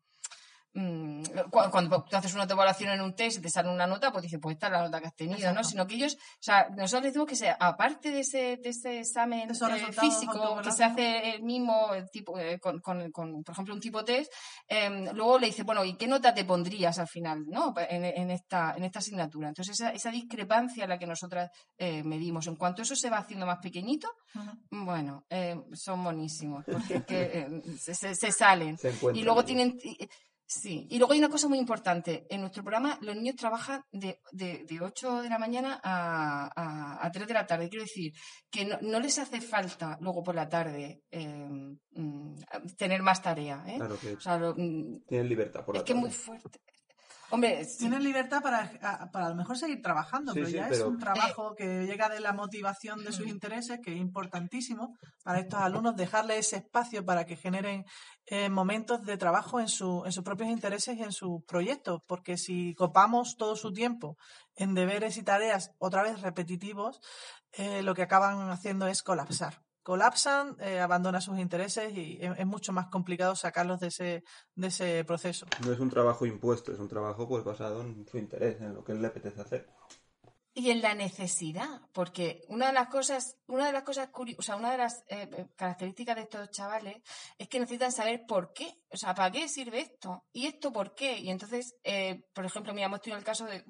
Mm, cuando tú haces una autoevaluación en un test y te sale una nota, pues dices, pues esta es la nota que has tenido, ¿no? Sino que ellos, o sea, nosotros les decimos que sea, aparte de ese, de ese examen eh, físico que se hace el mismo tipo, eh, con, con, por ejemplo, un tipo test, em, luego le dice, bueno, ¿y qué nota te pondrías al final, ¿no? En, en esta, en esta asignatura. Entonces, esa, esa discrepancia la que nosotras eh, medimos. En cuanto eso se va haciendo más pequeñito, bueno, son buenísimos, porque que, (laughs) se, se, salen. y luego tienen Sí, y luego hay una cosa muy importante. En nuestro programa los niños trabajan de, de, de 8 de la mañana a, a, a, 3 de la tarde. Quiero decir que no, no les hace falta luego por la tarde eh, mm, tener más tarea. ¿eh? Claro que o sea, mm, tienen libertad por la es que es muy fuerte. Hombre, tienen libertad para, para a lo mejor seguir trabajando, pero ya es un trabajo que llega de la motivación de sus intereses, que es importantísimo para estos alumnos, dejarle ese espacio para que generen eh, momentos de trabajo en, su, en sus propios intereses y en sus proyectos, porque si copamos todo su tiempo en deberes y tareas otra vez repetitivos, eh, lo que acaban haciendo es colapsar colapsan, eh, abandonan sus intereses y es, mucho más complicado sacarlos de ese, de ese proceso. No es un trabajo impuesto, es un trabajo pues basado en su interés, en lo que él le apetece hacer. y en la necesidad, porque una de las cosas, una de las cosas o sea, una de las eh, eh, características de estos chavales es que necesitan saber por qué, o sea, ¿para qué sirve esto? ¿Y esto por qué? Y entonces, eh, por ejemplo, mira, hemos tenido el caso de,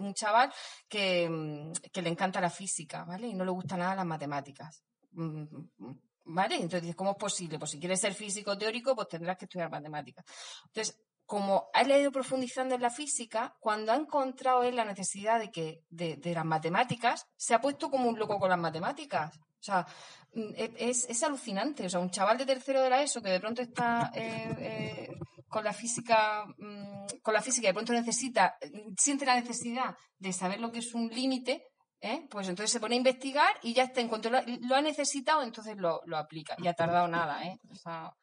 un chaval que, mm, que, le encanta la física, ¿vale? Y no le gusta nada las matemáticas. Mm, mm, ¿Vale? Entonces, ¿cómo es posible? Pues si quieres ser físico teórico, pues tendrás que estudiar matemáticas. Entonces, como ha ido profundizando en la física, cuando ha encontrado él la necesidad de que de, las matemáticas, se ha puesto como un loco con las matemáticas. O sea, mm, e, es, alucinante. O sea, un chaval de tercero de la ESO que de pronto está eh, eh, con la física, mm, con la física y de pronto necesita, siente la necesidad de saber lo que es un límite, ¿eh? pues entonces se pone a investigar y ya está, en cuanto lo, ha necesitado, entonces lo, lo, aplica. Y ha tardado nada, ¿eh? O sea,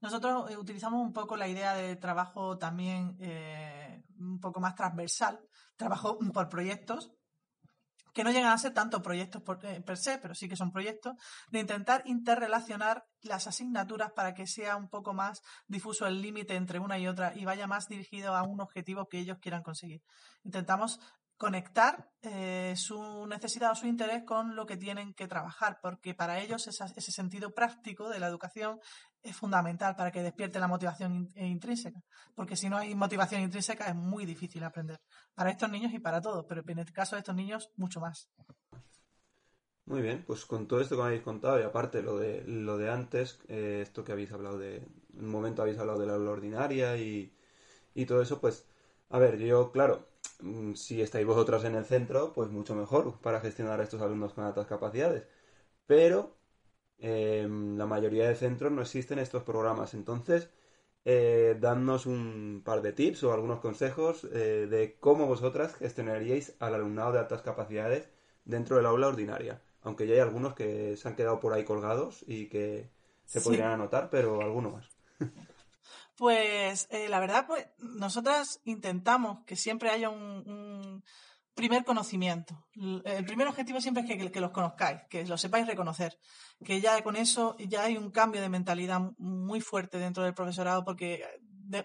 nosotros eh, utilizamos un poco la idea de trabajo también eh, un poco más transversal, trabajo por proyectos, que no llegan a ser tanto proyectos por, eh, per se, pero sí que son proyectos, de intentar interrelacionar las asignaturas para que sea un poco más difuso el límite entre una y otra y vaya más dirigido a un objetivo que ellos quieran conseguir. Intentamos conectar eh, su necesidad o su interés con lo que tienen que trabajar, porque para ellos ese sentido práctico de la educación es fundamental para que despierte la motivación eh, intrínseca, porque si no hay motivación intrínseca es muy difícil aprender, para estos niños y para todos, pero en el caso de estos niños mucho más. Muy bien, pues con todo esto que me habéis contado y aparte lo de lo de antes, eh, esto que habéis hablado de, un momento habéis hablado de la ordinaria y, y todo eso, pues, a ver, yo, claro, si estáis vosotras en el centro, pues mucho mejor para gestionar a estos alumnos con altas capacidades. Pero em, la mayoría de centros no existen estos programas. Entonces, eh, dadnos un par de tips o algunos consejos eh, de cómo vosotras gestionaríais al alumnado de altas capacidades dentro del aula ordinaria. Aunque ya hay algunos que se han quedado por ahí colgados y que se podrían anotar, pero alguno más. (laughs) Pues eh, la verdad, pues nosotras intentamos que siempre haya un, primer conocimiento. El primer objetivo siempre es que, los conozcáis, que los sepáis reconocer, que ya con eso ya hay un cambio de mentalidad muy fuerte dentro del profesorado porque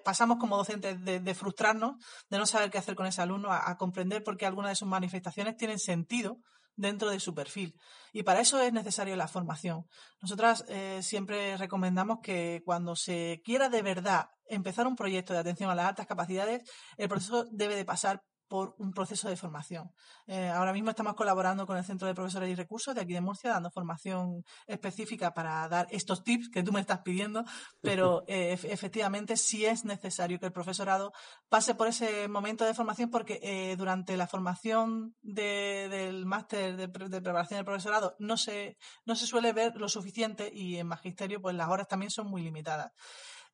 pasamos como docentes de, frustrarnos, de no saber qué hacer con ese alumno, a, a comprender por qué algunas de sus manifestaciones tienen sentido dentro de su perfil. Y para eso es necesario la formación. Nosotras eh, siempre recomendamos que cuando se quiera de verdad empezar un proyecto de atención a las altas capacidades, el proceso debe de pasar por un proceso de formación. Eh, ahora mismo estamos colaborando con el Centro de Profesores y Recursos de aquí de Murcia, dando formación específica para dar estos tips que tú me estás pidiendo, pero (laughs) eh, efectivamente sí es necesario que el profesorado pase por ese momento de formación porque eh, durante la formación del máster de, de, preparación del profesorado no se, no se suele ver lo suficiente y en magisterio pues las horas también son muy limitadas.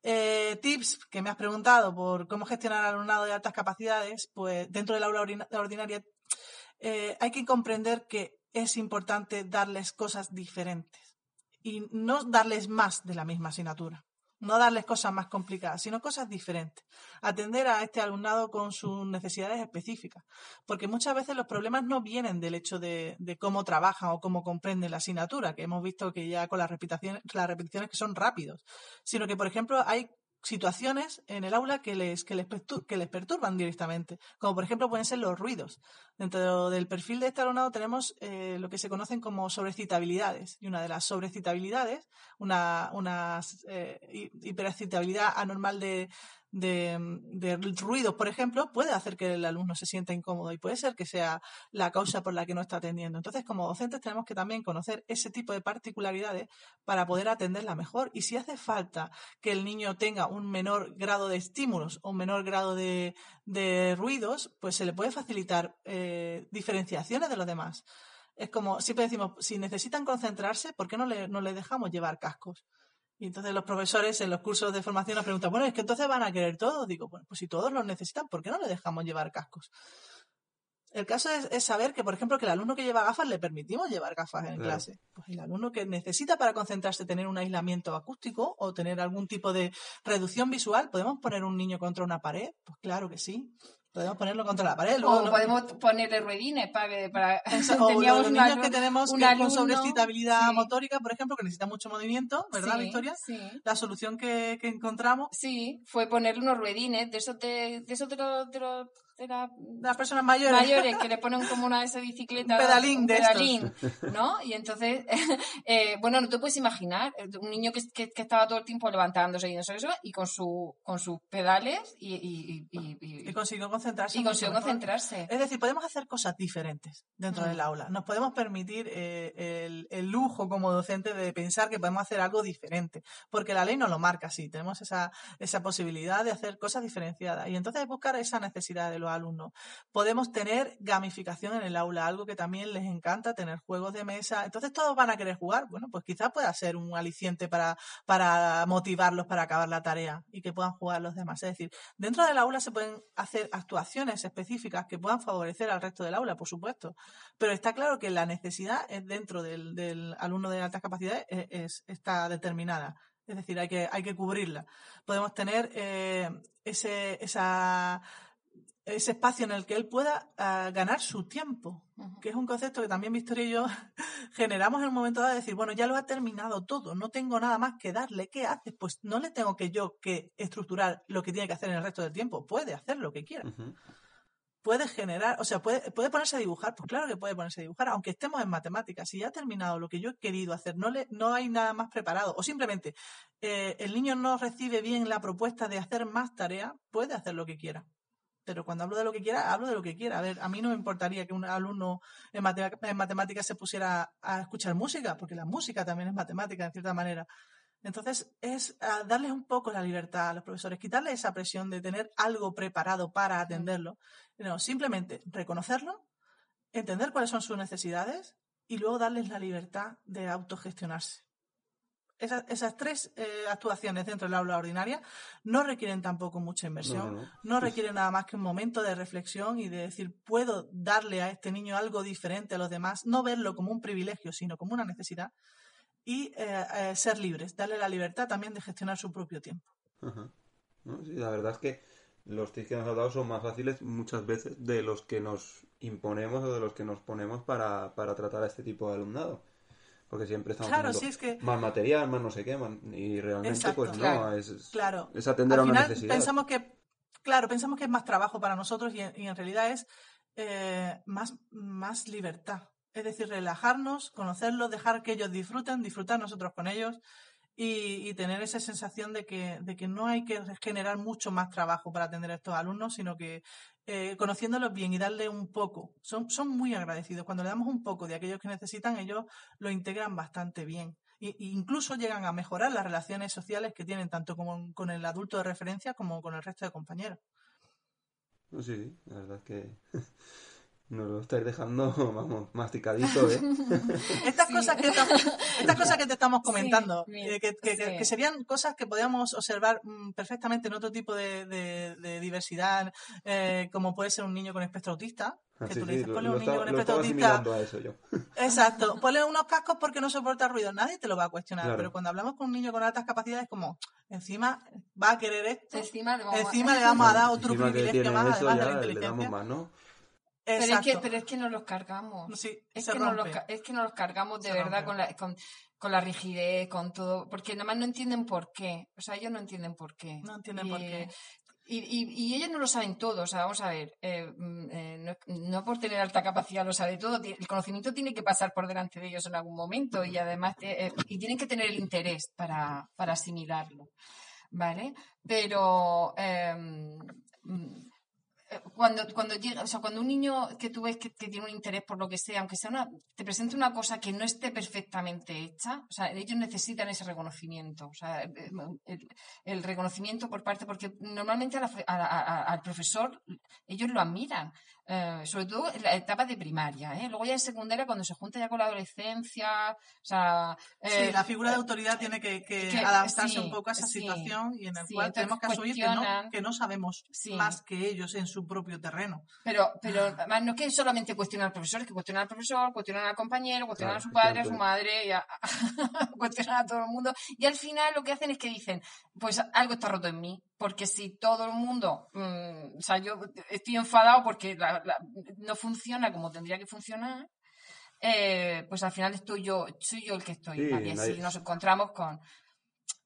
Eh, tips que me has preguntado por cómo gestionar al alumnado de altas capacidades, pues dentro del aula ordinaria eh, hay que comprender que es importante darles cosas diferentes y no darles más de la misma asignatura no darles cosas más complicadas, sino cosas diferentes. Atender a este alumnado con sus necesidades específicas. Porque muchas veces los problemas no vienen del hecho de, cómo trabajan o cómo comprenden la asignatura, que hemos visto que ya con las repeticiones, las repeticiones que son rápidos, sino que, por ejemplo, hay situaciones en el aula que les, que les, que les perturban directamente, como por ejemplo pueden ser los ruidos. Dentro del perfil de este alumnado tenemos eh, lo que se conocen como sobrecitabilidades, y una de las sobrecitabilidades, una, una eh, hiperexcitabilidad anormal de, de, ruidos, por ejemplo, puede hacer que el alumno se sienta incómodo y puede ser que sea la causa por la que no está atendiendo. Entonces, como docentes tenemos que también conocer ese tipo de particularidades para poder atenderla mejor. Y si hace falta que el niño tenga un menor grado de estímulos o un menor grado de, ruidos, pues se le puede facilitar eh, diferenciaciones de los demás. Es como, siempre decimos, si necesitan concentrarse, ¿por qué no le, no le dejamos llevar cascos? Y entonces los profesores en los cursos de formación nos preguntan, bueno, es que entonces van a querer todos. Digo, bueno, pues si todos los necesitan, ¿por qué no le dejamos llevar cascos? El caso es, saber que, por ejemplo, que el alumno que lleva gafas le permitimos llevar gafas en clase. Pues el alumno que necesita para concentrarse tener un aislamiento acústico o tener algún tipo de reducción visual, ¿podemos poner un niño contra una pared? Pues claro que sí. Podemos ponerlo contra la pared. o podemos ponerle ruedines para... para... (laughs) O (laughs) los niños que tenemos que con sobrecitabilidad motórica, por ejemplo, que necesitan mucho movimiento, ¿verdad, Victoria? Sí. La solución que, encontramos... Sí, fue ponerle unos ruedines, de esos de, de, esos de los, de, la, las personas mayores. mayores que le ponen como una de esas bicicletas. pedalín de pedalín, ¿no? Y entonces, (laughs) eh, bueno, no te puedes imaginar un niño que, que, estaba todo el tiempo levantándose y eso, eso y con, su, con sus pedales y, y, y, y consiguió concentrarse. Y consiguió concentrarse. Es decir, podemos hacer cosas diferentes dentro mm. del aula. Nos podemos permitir eh, el, el lujo como docente de pensar que podemos hacer algo diferente, porque la ley nos lo marca así, tenemos esa, esa posibilidad de hacer cosas diferenciadas y entonces buscar esa necesidad de los alumnos. Podemos tener gamificación en el aula, algo que también les encanta, tener juegos de mesa, entonces todos van a querer jugar, bueno, pues quizás pueda ser un aliciente para, para motivarlos para acabar la tarea y que puedan jugar los demás. Es decir, dentro del aula se pueden hacer actuaciones específicas que puedan favorecer al resto del aula, por supuesto, pero está claro que la necesidad es dentro del, alumno de altas capacidades es, está determinada. Es decir, hay que, hay que cubrirla. Podemos tener eh, ese, esa, ese espacio en el que él pueda ah, ganar su tiempo, que es un concepto que también Victoria y yo (laughs) generamos en un momento dado de decir, bueno, ya lo ha terminado todo, no tengo nada más que darle, ¿qué haces? Pues no le tengo que yo que estructurar lo que tiene que hacer en el resto del tiempo, puede hacer lo que quiera puede generar, o sea, puede, puede ponerse a dibujar, pues claro que puede ponerse a dibujar, aunque estemos en matemáticas, si ya ha terminado lo que yo he querido hacer, no, le, no hay nada más preparado, o simplemente eh, el niño no recibe bien la propuesta de hacer más tarea, puede hacer lo que quiera. Pero cuando hablo de lo que quiera, hablo de lo que quiera. A ver, a mí no me importaría que un alumno en, matemáticas se pusiera a escuchar música, porque la música también es matemática, en cierta manera. Entonces, es darles un poco la libertad a los profesores, quitarles esa presión de tener algo preparado para atenderlo. No, simplemente reconocerlo, entender cuáles son sus necesidades y luego darles la libertad de autogestionarse. Esas, tres eh, actuaciones dentro del aula ordinaria no requieren tampoco mucha inversión, no, requieren nada más que un momento de reflexión y de decir, puedo darle a este niño algo diferente a los demás, no verlo como un privilegio, sino como una necesidad y eh, eh, ser libres, darle la libertad también de gestionar su propio tiempo. la verdad es que los tips que nos ha dado son más fáciles muchas veces de los que nos imponemos o de los que nos ponemos para, tratar a este tipo de alumnado. Porque siempre estamos claro, es que... más material, más no sé qué, y realmente pues no, es, claro. es atender a una necesidad. Pensamos que, claro, pensamos que es más trabajo para nosotros y, en realidad es eh, más, más libertad. Es decir, relajarnos, conocerlos, dejar que ellos disfruten, disfrutar nosotros con ellos y, tener esa sensación de que, de que no hay que generar mucho más trabajo para atender a estos alumnos, sino que eh, conociéndolos bien y darle un poco. Son, son muy agradecidos. Cuando le damos un poco de aquellos que necesitan, ellos lo integran bastante bien. E, incluso llegan a mejorar las relaciones sociales que tienen tanto como con el adulto de referencia como con el resto de compañeros. Sí, la verdad es que (laughs) Nos lo estáis dejando, (laughs) vamos, masticadito, ¿eh? (laughs) estas, cosas que estas cosas que te estamos comentando, eh, que, serían cosas que podríamos observar mm, perfectamente en otro tipo de, diversidad, eh, como puede ser un niño con espectro autista, que tú le dices, ponle un niño con espectro autista. (laughs) Exacto, ponle unos cascos porque no soporta ruido, nadie te lo va a cuestionar, pero cuando hablamos con un niño con altas capacidades, como, encima va a querer esto, encima le vamos, a, dar otro privilegio más, además de la inteligencia. Más, ¿no? Pero es, que, pero es que nos los cargamos. es, que nos los, es que nos los cargamos de verdad con la, con, con, la rigidez, con todo. Porque nada más no entienden por qué. O sea, ellos no entienden por qué. No entienden por qué. Y, y, y, ellos no lo saben todo, o sea, vamos a ver, eh, mm, eh, no, por tener alta capacidad lo sabe todo, el conocimiento tiene que pasar por delante de ellos en algún momento y además eh, y tienen que tener el interés para, para asimilarlo, ¿vale? Pero em, mm, cuando, cuando llega, o sea, cuando un niño que tú ves que, tiene un interés por lo que sea, aunque sea una, te presenta una cosa que no esté perfectamente hecha, o sea, ellos necesitan ese reconocimiento, o sea, el, reconocimiento por parte, porque normalmente al profesor ellos lo admiran, eh, sobre todo en la etapa de primaria, ¿eh? luego ya en secundaria cuando se junta ya con la adolescencia, o sea... sí, eh, la figura de autoridad tiene que, adaptarse un poco a esa situación y en el cual tenemos que asumir que no, que no sabemos más que ellos en su propio terreno. Pero, pero además no es que solamente cuestionar al profesor, es que cuestionar al profesor, cuestionar al compañero, cuestionar a su padre, a su madre, y a, (laughs) cuestionar a todo el mundo. Y al final lo que hacen es que dicen, pues algo está roto en mí, porque si todo el mundo, mm, o sea, yo estoy enfadado porque no funciona como tendría que funcionar, eh, pues al final estoy yo, soy yo el que estoy. y así nos encontramos con.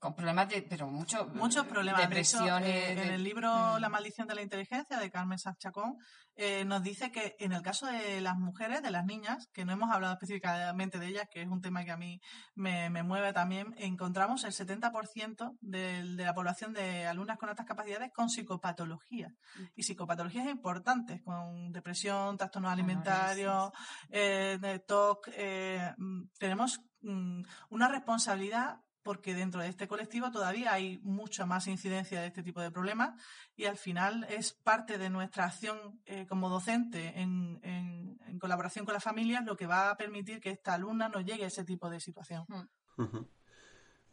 Con problemas de, pero mucho, muchos problemas. Depresiones. De en el libro La maldición de la inteligencia de Carmen Sachacón eh, nos dice que en el caso de las mujeres, de las niñas, que no hemos hablado específicamente de ellas, que es un tema que a mí me, mueve también, encontramos el 70% de, de, la población de alumnas con altas capacidades con psicopatología. Mm. Y psicopatologías importantes, con depresión, trastornos alimentarios, eh, TOC. Eh, mm, tenemos mm, una responsabilidad porque dentro de este colectivo todavía hay mucha más incidencia de este tipo de problemas y al final es parte de nuestra acción eh, como docente en, colaboración con las familias lo que va a permitir que esta alumna no llegue a ese tipo de situación.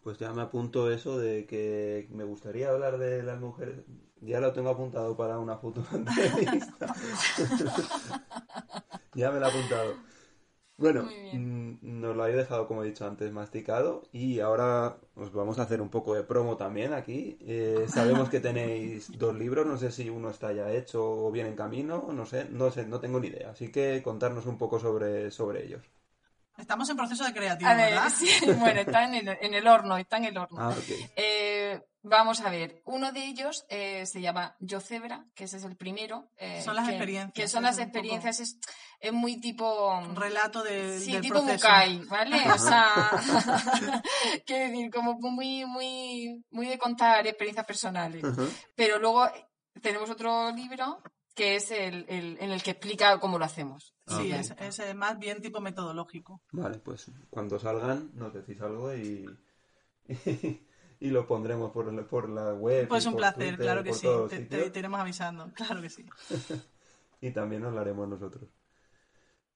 Pues ya me apunto eso de que me gustaría hablar de las mujeres. Ya lo tengo apuntado para una futura (laughs) entrevista. (laughs) ya me lo he apuntado. Bueno, mm, nos lo habéis dejado, como he dicho antes, masticado y ahora os vamos a hacer un poco de promo también aquí. Eh, (laughs) sabemos que tenéis dos libros, no sé si uno está ya hecho o bien en camino, no sé, no sé, no tengo ni idea. Así que contarnos un poco sobre, sobre ellos. Estamos en proceso de. (laughs) Sí, bueno, está en el, en el horno, está en el horno. Ah, eh, vamos a ver, uno de ellos eh, se llama Yo Cebra, que ese es el primero. Eh, son las experiencias. Que son las experiencias, es, es, muy tipo... Relato de, sí, tipo Bukai, ¿vale? O sea, (laughs) (laughs) quiero decir, como muy, muy, muy de contar experiencias personales. Pero luego tenemos otro libro que es el, en el que explica cómo lo hacemos. Ah, sí, es, es, más bien tipo metodológico. Vale, pues cuando salgan nos decís algo y, (laughs) y, lo pondremos por, por la web. Pues un placer, claro que sí. Te, iremos avisando, claro que sí. y también nos lo haremos nosotros.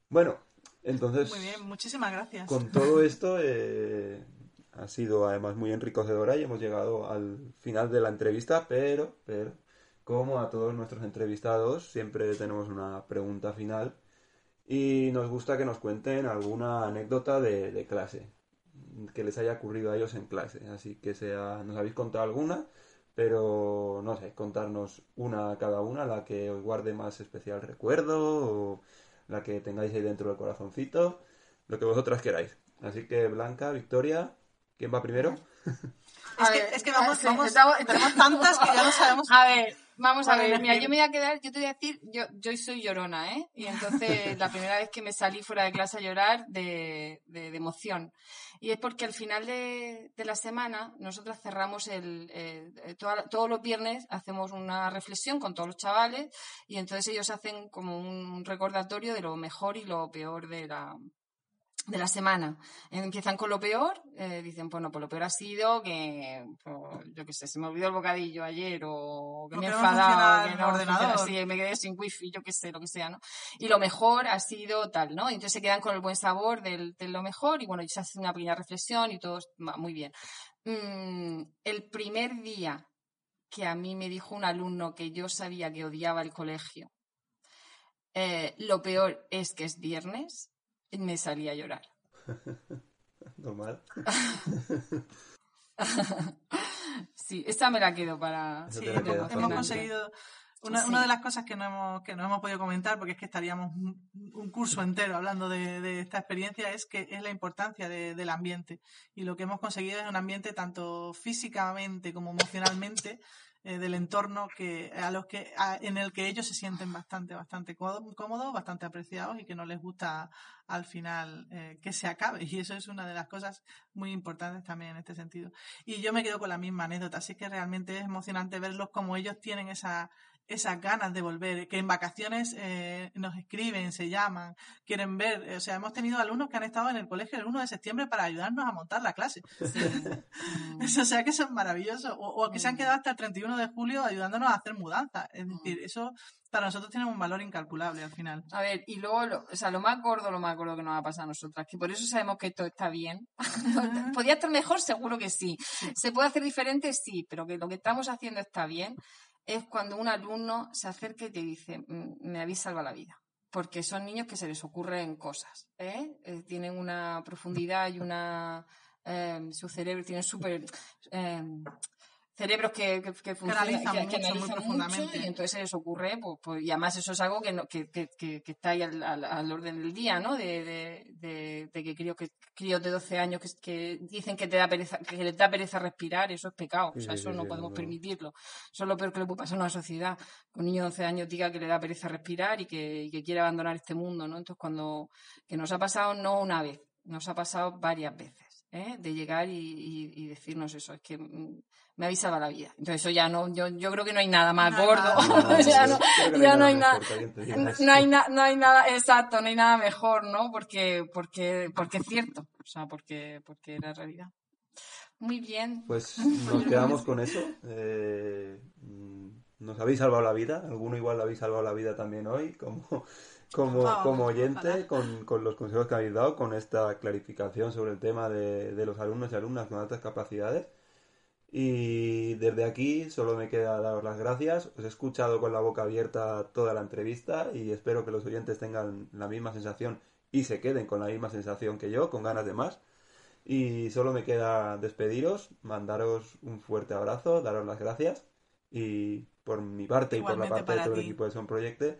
Bueno, entonces... Muy bien, muchísimas gracias. Con todo esto eh, ha sido además muy enriquecedora y hemos llegado al final de la entrevista, pero, pero como a todos nuestros entrevistados, siempre tenemos una pregunta final y nos gusta que nos cuenten alguna anécdota de, clase que les haya ocurrido a ellos en clase. Así que sea, nos habéis contado alguna, pero no sé, contarnos una a cada una, la que os guarde más especial recuerdo o la que tengáis ahí dentro del corazoncito, lo que vosotras queráis. Así que Blanca, Victoria, ¿quién va primero? (laughs) Es, que, es que, vamos, vamos, tenemos (laughs) tantas que ya no sabemos. A ver, Vamos a ver, mira, yo me voy a quedar, yo te voy a decir, yo, yo soy llorona, ¿eh? Y entonces (laughs) la primera vez que me salí fuera de clase a llorar de, de, emoción. Y es porque al final de, de la semana nosotros cerramos el, eh, todos los viernes hacemos una reflexión con todos los chavales y entonces ellos hacen como un recordatorio de lo mejor y lo peor de la, de la semana. Empiezan con lo peor, eh, dicen, bueno, pues lo peor ha sido que, pues, yo qué sé, se me olvidó el bocadillo ayer o que me he enfadado, que no ordenador. me quedé sin wifi, yo qué sé, lo que sea, ¿no? Y lo mejor ha sido tal, ¿no? entonces se quedan con el buen sabor del, de lo mejor y bueno, se hace una pequeña reflexión y todo va muy bien. Mm, el primer día que a mí me dijo un alumno que yo sabía que odiaba el colegio, eh, lo peor es que es viernes, me salí a llorar. (laughs) Normal. (laughs) sí, esta me la quedo para... Sí, hemos conseguido... Una, de las cosas que no, hemos, que no hemos podido comentar, porque es que estaríamos un, curso entero hablando de, esta experiencia, es que es la importancia del ambiente. Y lo que hemos conseguido es un ambiente tanto físicamente como emocionalmente eh, del entorno que a los que en el que ellos se sienten bastante bastante cómodos bastante apreciados y que no les gusta al final eh, que se acabe (laughs) y eso es una de las cosas muy importantes también en este sentido y yo me quedo con la misma anécdota así que realmente es emocionante verlos como ellos tienen esa esas ganas de volver, que en vacaciones eh, nos escriben, se llaman, quieren ver. O sea, hemos tenido alumnos que han estado en el colegio el 1 de septiembre para ayudarnos a montar la clase. (laughs) o sea, que son maravillosos. O, que se han mm. quedado hasta el 31 de julio ayudándonos a hacer mudanza. Es decir, mm. eso para nosotros tiene un valor incalculable al final. A ver, y luego, lo, o sea, lo más gordo, lo más gordo que nos va a pasar a nosotras, que por eso sabemos que esto está bien. (laughs) ¿Podría estar mejor? Seguro que sí. ¿Se puede hacer diferente? Sí, pero que lo que estamos haciendo está bien es cuando un alumno se acerca y te dice, mm, me habéis salvado la vida. Porque son niños que se les ocurren cosas. ¿eh? Eh, tienen una profundidad y una. Em, su cerebro tiene súper. Cerebros que, que, que funcionan, que, analizan mucho, y entonces se les ocurre, pues, pues, y además eso es algo que, no, que, que, está ahí al, al, orden del día, ¿no? De, de, de, que críos, que críos de 12 años que, dicen que te da pereza, que les da pereza respirar, eso es pecado, o sea, eso no podemos permitirlo. Eso es lo peor que le puede pasar a una sociedad, que un niño de 12 años diga que le da pereza respirar y que, y que quiere abandonar este mundo, ¿no? Entonces cuando, que nos ha pasado no una vez, nos ha pasado varias veces, ¿eh? De llegar y, y decirnos eso, es que mm, me avisaba la vida. Entonces eso ya no, yo, yo creo que no hay nada más gordo. (laughs) ya no, ya no hay nada, no hay, no hay nada, exacto, no hay nada mejor, ¿no? Porque, porque, porque es cierto, o sea, porque, porque era realidad. Muy bien. Pues (laughs) nos quedamos con eso. Eh, nos habéis salvado la vida, alguno igual le habéis salvado la vida también hoy, como, como, como oyente, con, con, los consejos que habéis dado, con esta clarificación sobre el tema de, de los alumnos y alumnas con altas capacidades. Y desde aquí solo me queda daros las gracias. Os he escuchado con la boca abierta toda la entrevista y espero que los oyentes tengan la misma sensación y se queden con la misma sensación que yo, con ganas de más. Y solo me queda despediros, mandaros un fuerte abrazo, daros las gracias y por mi parte y por la parte de todo el equipo de Son Proyecte,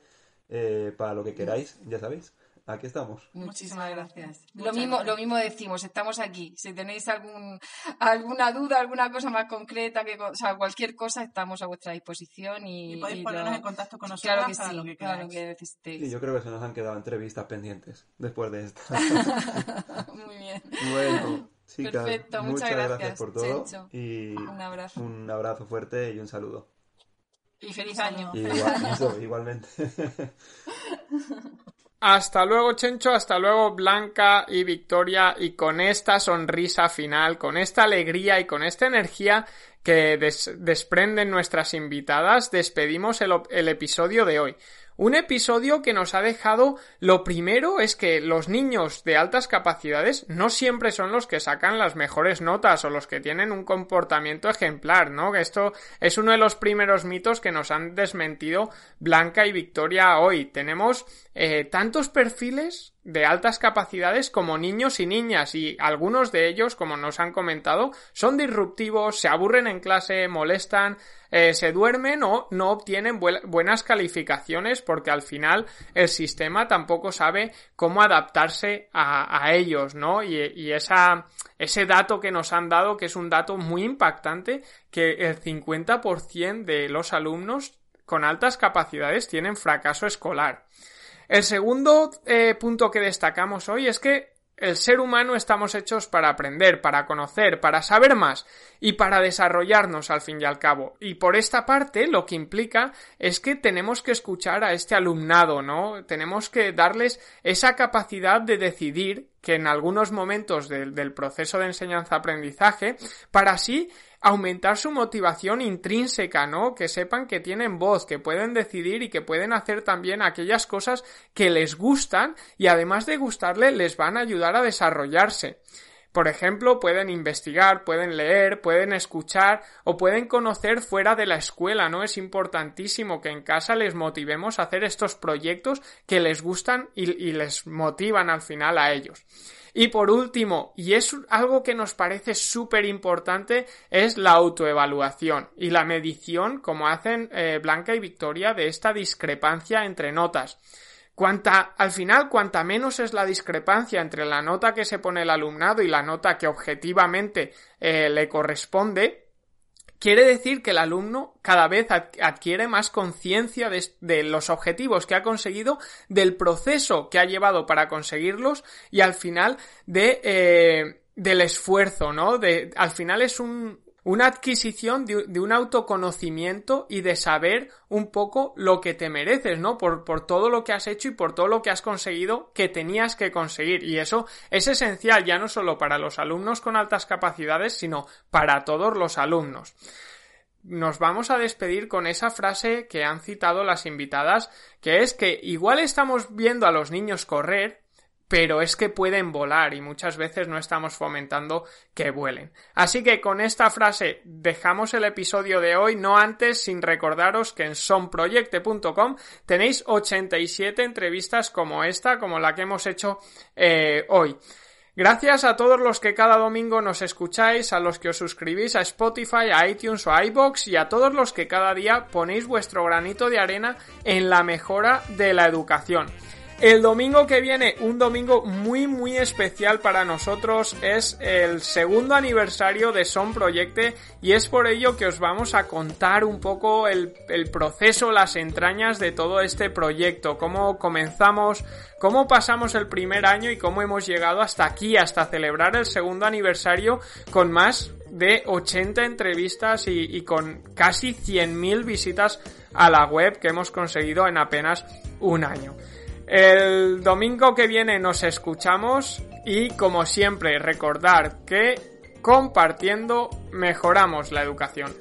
eh, para lo que queráis, ya sabéis aquí estamos. Muchísimas gracias. lo mismo, lo mismo decimos, estamos aquí. Si tenéis algún, alguna duda, alguna cosa más concreta, que, o sea, cualquier cosa, estamos a vuestra disposición y, y podéis ponernos en contacto con nosotros claro que sí, lo que claro que necesitéis. Sí, yo creo que se nos han quedado entrevistas pendientes después de esta. (laughs) Muy bien. Bueno. Perfecto, muchas, gracias, por todo y un abrazo. un abrazo fuerte y un saludo. Y feliz año. igualmente. (laughs) Hasta luego, Chencho, hasta luego, Blanca y Victoria, y con esta sonrisa final, con esta alegría y con esta energía que desprenden nuestras invitadas, despedimos el episodio de hoy. Un episodio que nos ha dejado lo primero es que los niños de altas capacidades no siempre son los que sacan las mejores notas o los que tienen un comportamiento ejemplar, ¿no? Esto es uno de los primeros mitos que nos han desmentido Blanca y Victoria hoy. Tenemos eh, tantos perfiles de altas capacidades como niños y niñas y algunos de ellos, como nos han comentado, son disruptivos, se aburren en clase, molestan, eh, se duermen o no obtienen buenas calificaciones porque al final el sistema tampoco sabe cómo adaptarse a, ellos, ¿no? Y, ese dato que nos han dado, que es un dato muy impactante, que el 50% de los alumnos con altas capacidades tienen fracaso escolar. El segundo eh, punto que destacamos hoy es que el ser humano estamos hechos para aprender, para conocer, para saber más y para desarrollarnos al fin y al cabo. Y por esta parte lo que implica es que tenemos que escuchar a este alumnado, ¿no? Tenemos que darles esa capacidad de decidir que en algunos momentos del, proceso de enseñanza-aprendizaje para así aumentar su motivación intrínseca, ¿no? Que sepan que tienen voz, que pueden decidir y que pueden hacer también aquellas cosas que les gustan y además de gustarle les van a ayudar a desarrollarse. Por ejemplo, pueden investigar, pueden leer, pueden escuchar o pueden conocer fuera de la escuela, ¿no? Es importantísimo que en casa les motivemos a hacer estos proyectos que les gustan y, y les motivan al final a ellos. Y por último, y es algo que nos parece súper importante, es la autoevaluación y la medición, como hacen eh, Blanca y Victoria, de esta discrepancia entre notas. Cuanta, al final, cuanta menos es la discrepancia entre la nota que se pone el alumnado y la nota que objetivamente eh, le corresponde, Quiere decir que el alumno cada vez adquiere más conciencia de, los objetivos que ha conseguido, del proceso que ha llevado para conseguirlos y al final de, eh, del esfuerzo, ¿no? De, al final es un, una adquisición de, un autoconocimiento y de saber un poco lo que te mereces, ¿no? Por, por, todo lo que has hecho y por todo lo que has conseguido que tenías que conseguir. Y eso es esencial ya no solo para los alumnos con altas capacidades, sino para todos los alumnos. Nos vamos a despedir con esa frase que han citado las invitadas, que es que igual estamos viendo a los niños correr, pero es que pueden volar y muchas veces no estamos fomentando que vuelen. Así que con esta frase dejamos el episodio de hoy, no antes sin recordaros que en sonproyecte.com tenéis 87 entrevistas como esta, como la que hemos hecho eh, hoy. Gracias a todos los que cada domingo nos escucháis, a los que os suscribís a Spotify, a iTunes o a iBox y a todos los que cada día ponéis vuestro granito de arena en la mejora de la educación. El domingo que viene, un domingo muy muy especial para nosotros, es el segundo aniversario de Son Proyecte y es por ello que os vamos a contar un poco el, proceso, las entrañas de todo este proyecto, cómo comenzamos, cómo pasamos el primer año y cómo hemos llegado hasta aquí, hasta celebrar el segundo aniversario con más de 80 entrevistas y, y con casi 100.000 visitas a la web que hemos conseguido en apenas un año. El domingo que viene nos escuchamos y como siempre recordar que compartiendo mejoramos la educación.